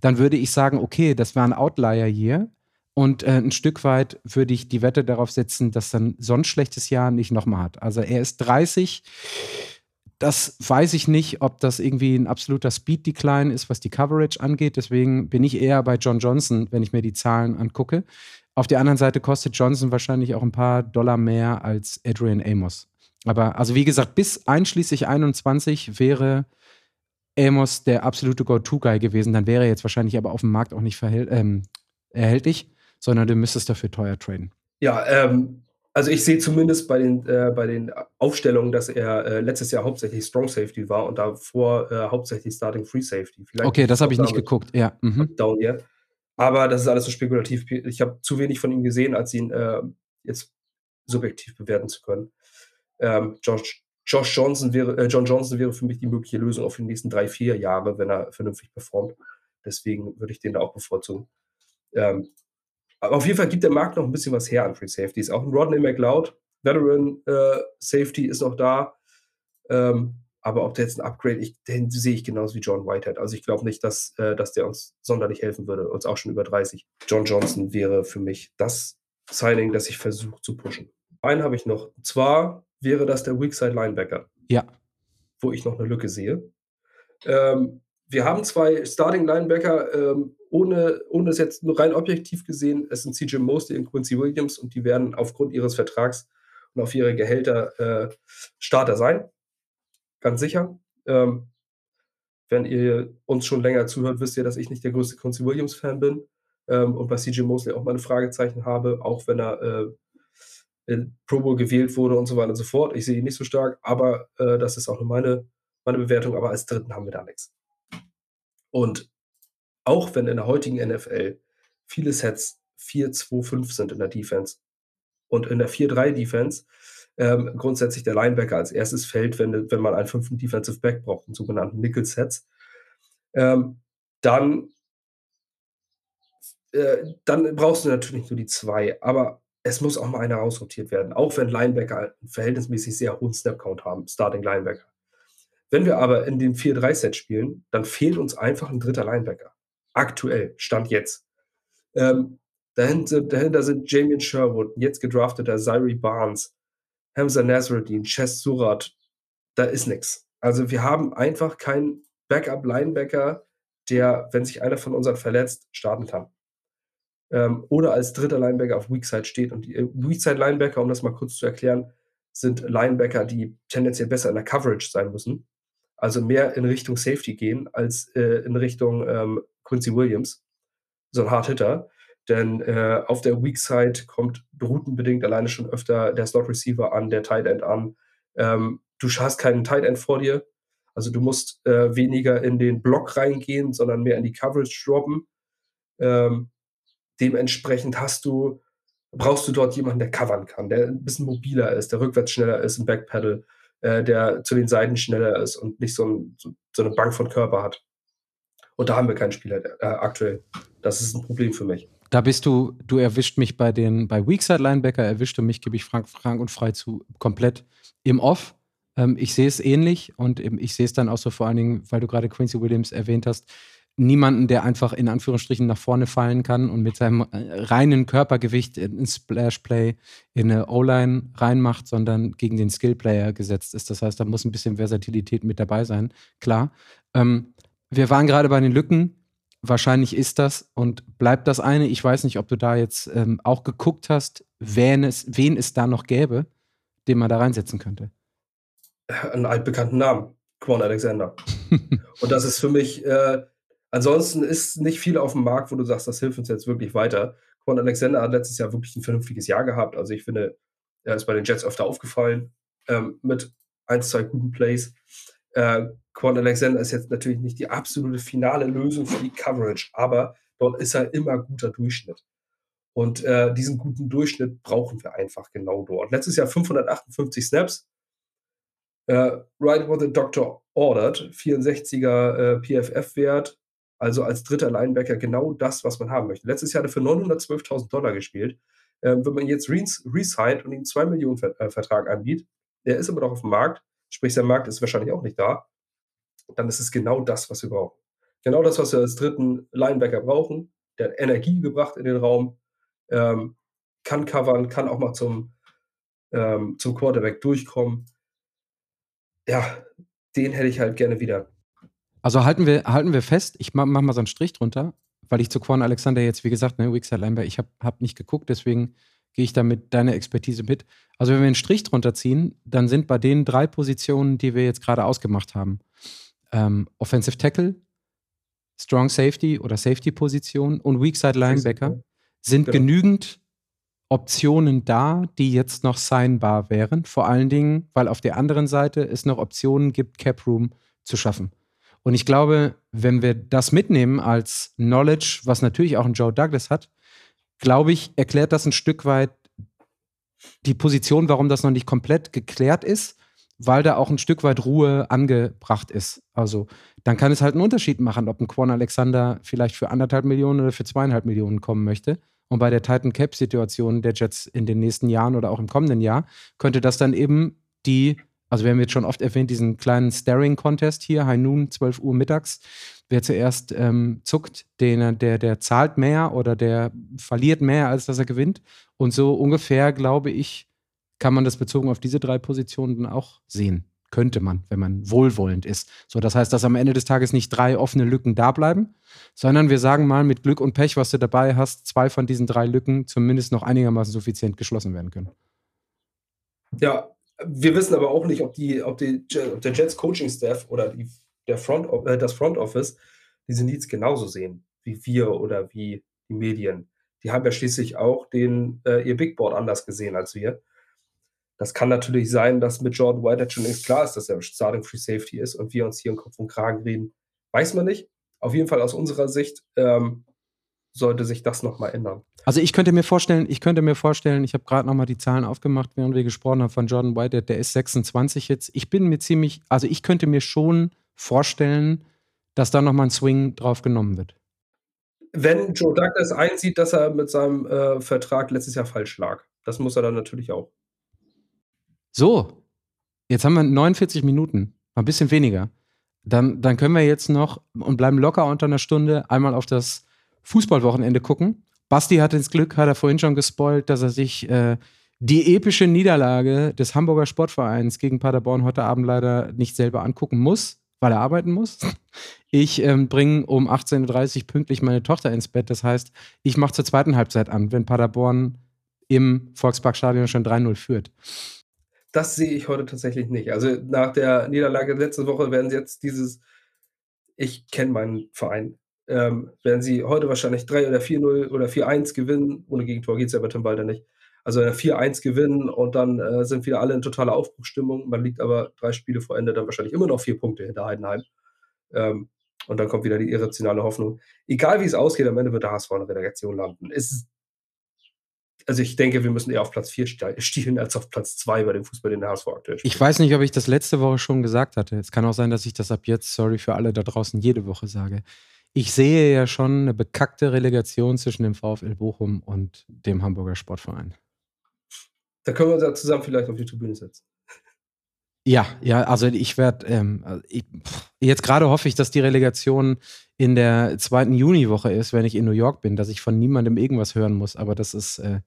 dann würde ich sagen, okay, das war ein Outlier-Year und äh, ein Stück weit würde ich die Wette darauf setzen, dass dann so ein schlechtes Jahr nicht nochmal hat. Also er ist 30. Das weiß ich nicht, ob das irgendwie ein absoluter Speed-Decline ist, was die Coverage angeht. Deswegen bin ich eher bei John Johnson, wenn ich mir die Zahlen angucke. Auf der anderen Seite kostet Johnson wahrscheinlich auch ein paar Dollar mehr als Adrian Amos. Aber also wie gesagt, bis einschließlich 21 wäre Amos der absolute Go-To-Guy gewesen. Dann wäre er jetzt wahrscheinlich aber auf dem Markt auch nicht ähm, erhältlich sondern du müsstest dafür teuer traden. Ja, ähm, also ich sehe zumindest bei den, äh, bei den Aufstellungen, dass er äh, letztes Jahr hauptsächlich Strong Safety war und davor äh, hauptsächlich Starting Free Safety. Vielleicht okay, das habe ich nicht geguckt, ja. Mhm. Down hier. Aber das ist alles so spekulativ. Ich habe zu wenig von ihm gesehen, als ihn äh, jetzt subjektiv bewerten zu können. Ähm, Josh, Josh Johnson wäre, äh, John Johnson wäre für mich die mögliche Lösung auf die nächsten drei, vier Jahre, wenn er vernünftig performt. Deswegen würde ich den da auch bevorzugen. Ähm, aber auf jeden Fall gibt der Markt noch ein bisschen was her an Free Safeties. Auch ein Rodney McLeod, Veteran äh, Safety, ist noch da. Ähm, aber ob der jetzt ein Upgrade, ich, den sehe ich genauso wie John Whitehead. Also ich glaube nicht, dass, äh, dass der uns sonderlich helfen würde. Uns auch schon über 30. John Johnson wäre für mich das Signing, das ich versuche zu pushen. Einen habe ich noch. Und zwar wäre das der Weakside Linebacker. Ja. Wo ich noch eine Lücke sehe. Ähm, wir haben zwei Starting Linebacker, ähm, ohne, ohne es jetzt nur rein objektiv gesehen, es sind CJ Mosley und Quincy Williams und die werden aufgrund ihres Vertrags und auf ihre Gehälter äh, Starter sein. Ganz sicher. Ähm, wenn ihr uns schon länger zuhört, wisst ihr, dass ich nicht der größte Quincy Williams-Fan bin ähm, und bei CJ Mosley auch meine Fragezeichen habe, auch wenn er äh, Pro Bowl gewählt wurde und so weiter und so fort. Ich sehe ihn nicht so stark, aber äh, das ist auch nur meine, meine Bewertung. Aber als Dritten haben wir da nichts. Und auch wenn in der heutigen NFL viele Sets 4-2-5 sind in der Defense und in der 4-3-Defense ähm, grundsätzlich der Linebacker als erstes fällt, wenn, wenn man einen fünften Defensive Back braucht, einen sogenannten Nickel-Sets, ähm, dann, äh, dann brauchst du natürlich nur die zwei. Aber es muss auch mal einer rausrotiert werden, auch wenn Linebacker einen verhältnismäßig sehr hohen Snap-Count haben, Starting Linebacker. Wenn wir aber in dem 4-3-Set spielen, dann fehlt uns einfach ein dritter Linebacker. Aktuell, Stand jetzt. Ähm, dahinter, dahinter sind Jamie Sherwood, jetzt gedrafteter Zyrie Barnes, Hamza Nasruddin, Chess Surat. Da ist nichts. Also wir haben einfach keinen Backup-Linebacker, der, wenn sich einer von unseren verletzt, starten kann. Ähm, oder als dritter Linebacker auf Weakside steht. Und die äh, Weakside-Linebacker, um das mal kurz zu erklären, sind Linebacker, die tendenziell besser in der Coverage sein müssen also mehr in Richtung Safety gehen als äh, in Richtung ähm, Quincy Williams, so ein Hard Hitter. Denn äh, auf der Weak Side kommt routenbedingt alleine schon öfter der Slot Receiver an, der Tight End an. Ähm, du hast keinen Tight End vor dir. Also du musst äh, weniger in den Block reingehen, sondern mehr in die Coverage droppen. Ähm, dementsprechend hast du, brauchst du dort jemanden, der covern kann, der ein bisschen mobiler ist, der rückwärts schneller ist im Backpedal, äh, der zu den Seiten schneller ist und nicht so, ein, so, eine Bank von Körper hat. Und da haben wir keinen Spieler äh, aktuell. Das ist ein Problem für mich. Da bist du, du erwischt mich bei den, bei Weakside Linebacker, erwischt du mich, gebe ich frank, frank und frei zu, komplett im Off. Ähm, ich sehe es ähnlich und ich sehe es dann auch so vor allen Dingen, weil du gerade Quincy Williams erwähnt hast, niemanden, der einfach in Anführungsstrichen nach vorne fallen kann und mit seinem äh, reinen Körpergewicht in Splash-Play in eine O-Line reinmacht, sondern gegen den Skill-Player gesetzt ist. Das heißt, da muss ein bisschen Versatilität mit dabei sein, klar. Ähm, wir waren gerade bei den Lücken. Wahrscheinlich ist das und bleibt das eine. Ich weiß nicht, ob du da jetzt ähm, auch geguckt hast, wen es, wen es da noch gäbe, den man da reinsetzen könnte. Einen altbekannten Namen, Quan Alexander. und das ist für mich äh, Ansonsten ist nicht viel auf dem Markt, wo du sagst, das hilft uns jetzt wirklich weiter. Quan Alexander hat letztes Jahr wirklich ein vernünftiges Jahr gehabt. Also ich finde, er ist bei den Jets öfter aufgefallen ähm, mit ein, zwei guten Plays. Äh, Quan Alexander ist jetzt natürlich nicht die absolute finale Lösung für die Coverage, aber dort ist er immer guter Durchschnitt. Und äh, diesen guten Durchschnitt brauchen wir einfach genau dort. Letztes Jahr 558 Snaps. Äh, right what the doctor ordered. 64er äh, PFF-Wert. Also als dritter Linebacker genau das, was man haben möchte. Letztes Jahr hat er für 912.000 Dollar gespielt. Ähm, wenn man jetzt resigned und ihm 2 Millionen äh, Vertrag anbietet, der ist aber noch auf dem Markt, sprich, der Markt ist wahrscheinlich auch nicht da, dann ist es genau das, was wir brauchen. Genau das, was wir als dritten Linebacker brauchen. Der hat Energie gebracht in den Raum, ähm, kann covern, kann auch mal zum, ähm, zum Quarterback durchkommen. Ja, den hätte ich halt gerne wieder. Also halten wir, halten wir fest, ich mache mach mal so einen Strich drunter, weil ich zu Quan Alexander jetzt, wie gesagt, ne, Wixer Linebacker, ich habe hab nicht geguckt, deswegen gehe ich da mit deiner Expertise mit. Also wenn wir einen Strich drunter ziehen, dann sind bei den drei Positionen, die wir jetzt gerade ausgemacht haben, ähm, Offensive Tackle, Strong Safety oder Safety Position und Weak Side Linebacker sind genau. genügend Optionen da, die jetzt noch signbar wären. Vor allen Dingen, weil auf der anderen Seite es noch Optionen gibt, Cap Room zu schaffen. Und ich glaube, wenn wir das mitnehmen als Knowledge, was natürlich auch ein Joe Douglas hat, glaube ich, erklärt das ein Stück weit die Position, warum das noch nicht komplett geklärt ist, weil da auch ein Stück weit Ruhe angebracht ist. Also dann kann es halt einen Unterschied machen, ob ein Quan Alexander vielleicht für anderthalb Millionen oder für zweieinhalb Millionen kommen möchte. Und bei der Titan Cap Situation der Jets in den nächsten Jahren oder auch im kommenden Jahr könnte das dann eben die, also wir haben jetzt schon oft erwähnt, diesen kleinen Staring Contest hier, High Noon, 12 Uhr mittags. Wer zuerst ähm, zuckt, den, der, der zahlt mehr oder der verliert mehr, als dass er gewinnt. Und so ungefähr, glaube ich, kann man das bezogen auf diese drei Positionen auch sehen. Könnte man, wenn man wohlwollend ist. So, das heißt, dass am Ende des Tages nicht drei offene Lücken da bleiben, sondern wir sagen mal mit Glück und Pech, was du dabei hast, zwei von diesen drei Lücken zumindest noch einigermaßen suffizient geschlossen werden können. Ja, wir wissen aber auch nicht, ob, die, ob, die, ob der Jets Coaching Staff oder die, der Front, äh, das Front Office diese Needs genauso sehen wie wir oder wie die Medien. Die haben ja schließlich auch den, äh, ihr Big Board anders gesehen als wir. Das kann natürlich sein, dass mit Jordan Whitehead schon längst klar ist, dass er Starting Free Safety ist und wir uns hier im Kopf und Kragen reden. Weiß man nicht. Auf jeden Fall aus unserer Sicht ähm, sollte sich das nochmal ändern. Also ich könnte mir vorstellen, ich könnte mir vorstellen, ich habe gerade nochmal die Zahlen aufgemacht, während wir gesprochen haben von Jordan Whitehead, der ist 26 jetzt. Ich bin mir ziemlich, also ich könnte mir schon vorstellen, dass da nochmal ein Swing drauf genommen wird. Wenn Joe Douglas einsieht, dass er mit seinem äh, Vertrag letztes Jahr falsch lag. Das muss er dann natürlich auch. So, jetzt haben wir 49 Minuten, ein bisschen weniger. Dann, dann können wir jetzt noch und bleiben locker unter einer Stunde einmal auf das Fußballwochenende gucken. Basti hatte das Glück, hat er vorhin schon gespoilt, dass er sich äh, die epische Niederlage des Hamburger Sportvereins gegen Paderborn heute Abend leider nicht selber angucken muss, weil er arbeiten muss. Ich ähm, bringe um 18.30 Uhr pünktlich meine Tochter ins Bett. Das heißt, ich mache zur zweiten Halbzeit an, wenn Paderborn im Volksparkstadion schon 3-0 führt. Das sehe ich heute tatsächlich nicht. Also nach der Niederlage letzte Woche werden sie jetzt dieses, ich kenne meinen Verein, ähm, werden sie heute wahrscheinlich 3 oder 4-0 oder 4-1 gewinnen. Ohne Gegentor geht es ja bei Tim Walter nicht. Also 4-1 gewinnen und dann äh, sind wieder alle in totaler Aufbruchsstimmung. Man liegt aber drei Spiele vor Ende dann wahrscheinlich immer noch vier Punkte hinter Heidenheim. Ähm, und dann kommt wieder die irrationale Hoffnung. Egal wie es ausgeht, am Ende wird der HSV in der Relegation landen. Es ist also ich denke, wir müssen eher auf Platz 4 stehen als auf Platz 2 bei dem Fußball, den der HSV aktuell spielt. Ich weiß nicht, ob ich das letzte Woche schon gesagt hatte. Es kann auch sein, dass ich das ab jetzt, sorry für alle da draußen, jede Woche sage. Ich sehe ja schon eine bekackte Relegation zwischen dem VfL Bochum und dem Hamburger Sportverein. Da können wir uns ja zusammen vielleicht auf die Tribüne setzen. Ja, ja, also ich werde, ähm, jetzt gerade hoffe ich, dass die Relegation in der zweiten Juniwoche ist, wenn ich in New York bin, dass ich von niemandem irgendwas hören muss. Aber das ist, äh,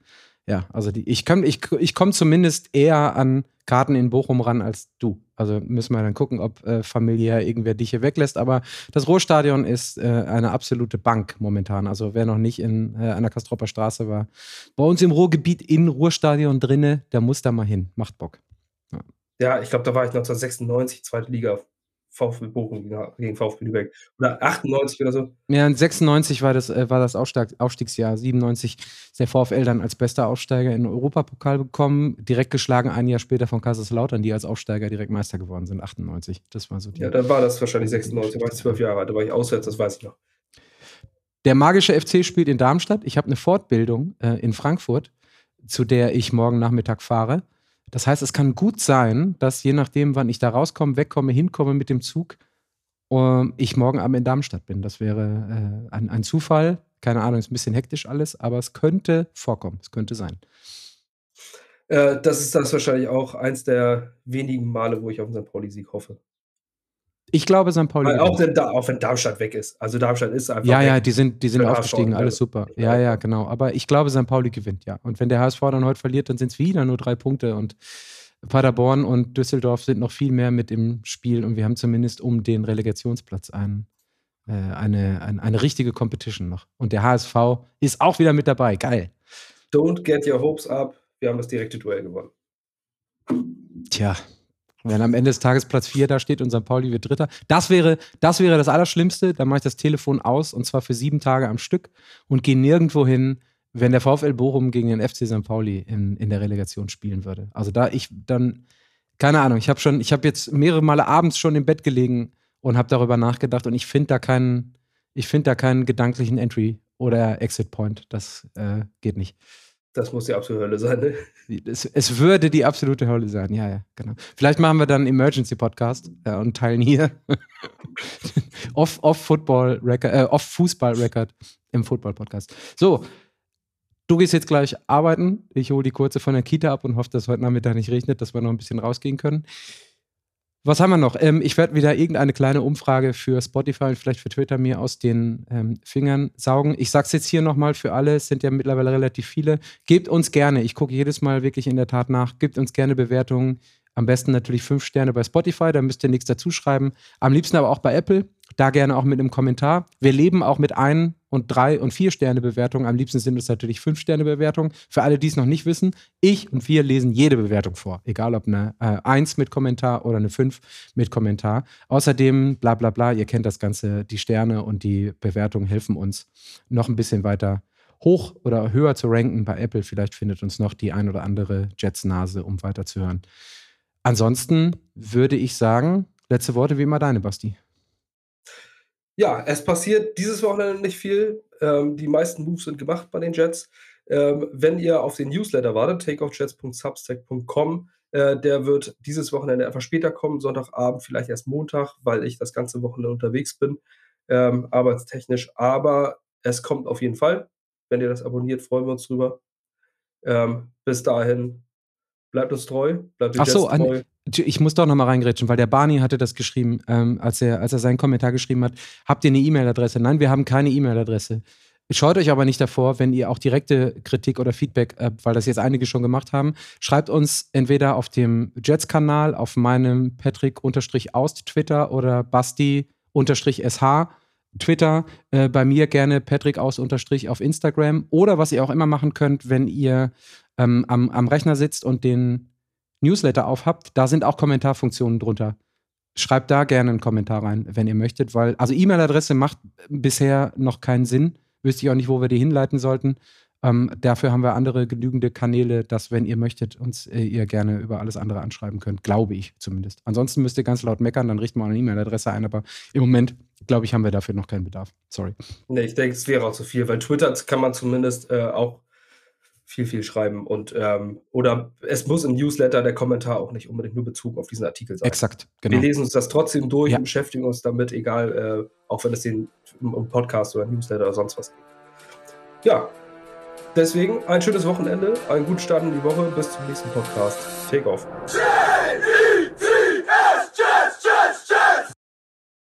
ja, also die, ich, kann, ich, ich komme zumindest eher an Karten in Bochum ran als du. Also müssen wir dann gucken, ob äh, familiär irgendwer dich hier weglässt. Aber das Ruhrstadion ist äh, eine absolute Bank momentan. Also wer noch nicht in, äh, der Kastropper Straße war, bei uns im Ruhrgebiet in Ruhrstadion drinne, der muss da mal hin. Macht Bock. Ja ja, ich glaube, da war ich 1996, zweite Liga, VfB Bochum gegen VfB Lübeck. Oder 98 oder so. Ja, 96 war das, äh, war das Aufstiegsjahr. 97 ist der VfL dann als bester Aufsteiger in den Europapokal bekommen. Direkt geschlagen ein Jahr später von Kaiserslautern, die als Aufsteiger direkt Meister geworden sind. 98. Das war so die. Ja, dann war das wahrscheinlich 96. Da war ich zwölf Jahre alt. Da war ich auswärts, das weiß ich noch. Der magische FC spielt in Darmstadt. Ich habe eine Fortbildung äh, in Frankfurt, zu der ich morgen Nachmittag fahre. Das heißt, es kann gut sein, dass je nachdem, wann ich da rauskomme, wegkomme, hinkomme mit dem Zug, uh, ich morgen Abend in Darmstadt bin. Das wäre äh, ein, ein, Zufall. Keine Ahnung, ist ein bisschen hektisch alles, aber es könnte vorkommen. Es könnte sein. Äh, das ist das wahrscheinlich auch eins der wenigen Male, wo ich auf unseren Pauli-Sieg hoffe. Ich glaube, St. Pauli. Weil auch, wenn, auch wenn Darmstadt weg ist. Also Darmstadt ist einfach. Ja, weg. ja, die sind, die sind aufgestiegen, alles super. Ja, ja, genau. Aber ich glaube, St. Pauli gewinnt, ja. Und wenn der HSV dann heute verliert, dann sind es wieder nur drei Punkte. Und Paderborn und Düsseldorf sind noch viel mehr mit im Spiel. Und wir haben zumindest um den Relegationsplatz einen, äh, eine, eine, eine richtige Competition noch. Und der HSV ist auch wieder mit dabei. Geil. Don't get your hopes up. Wir haben das direkte Duell gewonnen. Tja, wenn am Ende des Tages Platz 4 da steht und St. Pauli wird Dritter. Das wäre, das wäre das Allerschlimmste. Dann mache ich das Telefon aus und zwar für sieben Tage am Stück und gehe nirgendwo hin, wenn der VfL Bochum gegen den FC St. Pauli in, in der Relegation spielen würde. Also da ich dann, keine Ahnung, ich habe schon, ich habe jetzt mehrere Male abends schon im Bett gelegen und habe darüber nachgedacht und ich finde da keinen, ich finde da keinen gedanklichen Entry oder Exit Point. Das äh, geht nicht. Das muss die absolute Hölle sein, ne? Es, es, würde die absolute Hölle sein, ja, ja, genau. Vielleicht machen wir dann einen Emergency-Podcast ja, und teilen hier off, off Football Record, äh, off Fußball Record im Football-Podcast. So, du gehst jetzt gleich arbeiten. Ich hole die kurze von der Kita ab und hoffe, dass heute Nachmittag nicht regnet, dass wir noch ein bisschen rausgehen können. Was haben wir noch? Ähm, ich werde wieder irgendeine kleine Umfrage für Spotify und vielleicht für Twitter mir aus den ähm, Fingern saugen. Ich sage es jetzt hier nochmal für alle, es sind ja mittlerweile relativ viele. Gebt uns gerne, ich gucke jedes Mal wirklich in der Tat nach, gebt uns gerne Bewertungen. Am besten natürlich fünf Sterne bei Spotify, da müsst ihr nichts dazu schreiben. Am liebsten aber auch bei Apple. Da gerne auch mit einem Kommentar. Wir leben auch mit ein und drei und vier Sterne Bewertungen. Am liebsten sind es natürlich fünf Sterne Bewertungen. Für alle, die es noch nicht wissen, ich und wir lesen jede Bewertung vor. Egal ob eine äh, 1 mit Kommentar oder eine 5 mit Kommentar. Außerdem, bla bla bla, ihr kennt das Ganze, die Sterne und die Bewertungen helfen uns noch ein bisschen weiter hoch oder höher zu ranken bei Apple. Vielleicht findet uns noch die ein oder andere Jets-Nase, um weiterzuhören. Ansonsten würde ich sagen, letzte Worte wie immer deine, Basti. Ja, es passiert dieses Wochenende nicht viel. Ähm, die meisten Moves sind gemacht bei den Jets. Ähm, wenn ihr auf den Newsletter wartet, takeoffjets.substack.com, äh, der wird dieses Wochenende etwas später kommen, Sonntagabend, vielleicht erst Montag, weil ich das ganze Wochenende unterwegs bin, ähm, arbeitstechnisch. Aber es kommt auf jeden Fall. Wenn ihr das abonniert, freuen wir uns drüber. Ähm, bis dahin, bleibt uns treu, bleibt Ach so, treu. An, ich muss doch nochmal reingrätschen, weil der Barney hatte das geschrieben, ähm, als, er, als er seinen Kommentar geschrieben hat. Habt ihr eine E-Mail-Adresse? Nein, wir haben keine E-Mail-Adresse. Schaut euch aber nicht davor, wenn ihr auch direkte Kritik oder Feedback, äh, weil das jetzt einige schon gemacht haben, schreibt uns entweder auf dem Jets-Kanal, auf meinem Patrick-Aust Twitter oder Basti-SH Twitter, äh, bei mir gerne Patrick Aust auf Instagram oder was ihr auch immer machen könnt, wenn ihr ähm, am, am Rechner sitzt und den Newsletter aufhabt, da sind auch Kommentarfunktionen drunter. Schreibt da gerne einen Kommentar rein, wenn ihr möchtet, weil, also E-Mail-Adresse macht bisher noch keinen Sinn. Wüsste ich auch nicht, wo wir die hinleiten sollten. Ähm, dafür haben wir andere genügende Kanäle, dass, wenn ihr möchtet, uns äh, ihr gerne über alles andere anschreiben könnt. Glaube ich zumindest. Ansonsten müsst ihr ganz laut meckern, dann richten wir eine E-Mail-Adresse ein, aber im Moment, glaube ich, haben wir dafür noch keinen Bedarf. Sorry. Nee, ich denke, es wäre auch zu viel, weil Twitter kann man zumindest äh, auch viel, viel schreiben. Und ähm, oder es muss im Newsletter der Kommentar auch nicht unbedingt nur Bezug auf diesen Artikel sein. Exakt, genau. Wir lesen uns das trotzdem durch ja. und beschäftigen uns damit, egal, äh, auch wenn es den im Podcast oder Newsletter oder sonst was geht. Ja, deswegen ein schönes Wochenende, einen guten Start in die Woche. Bis zum nächsten Podcast. Take off.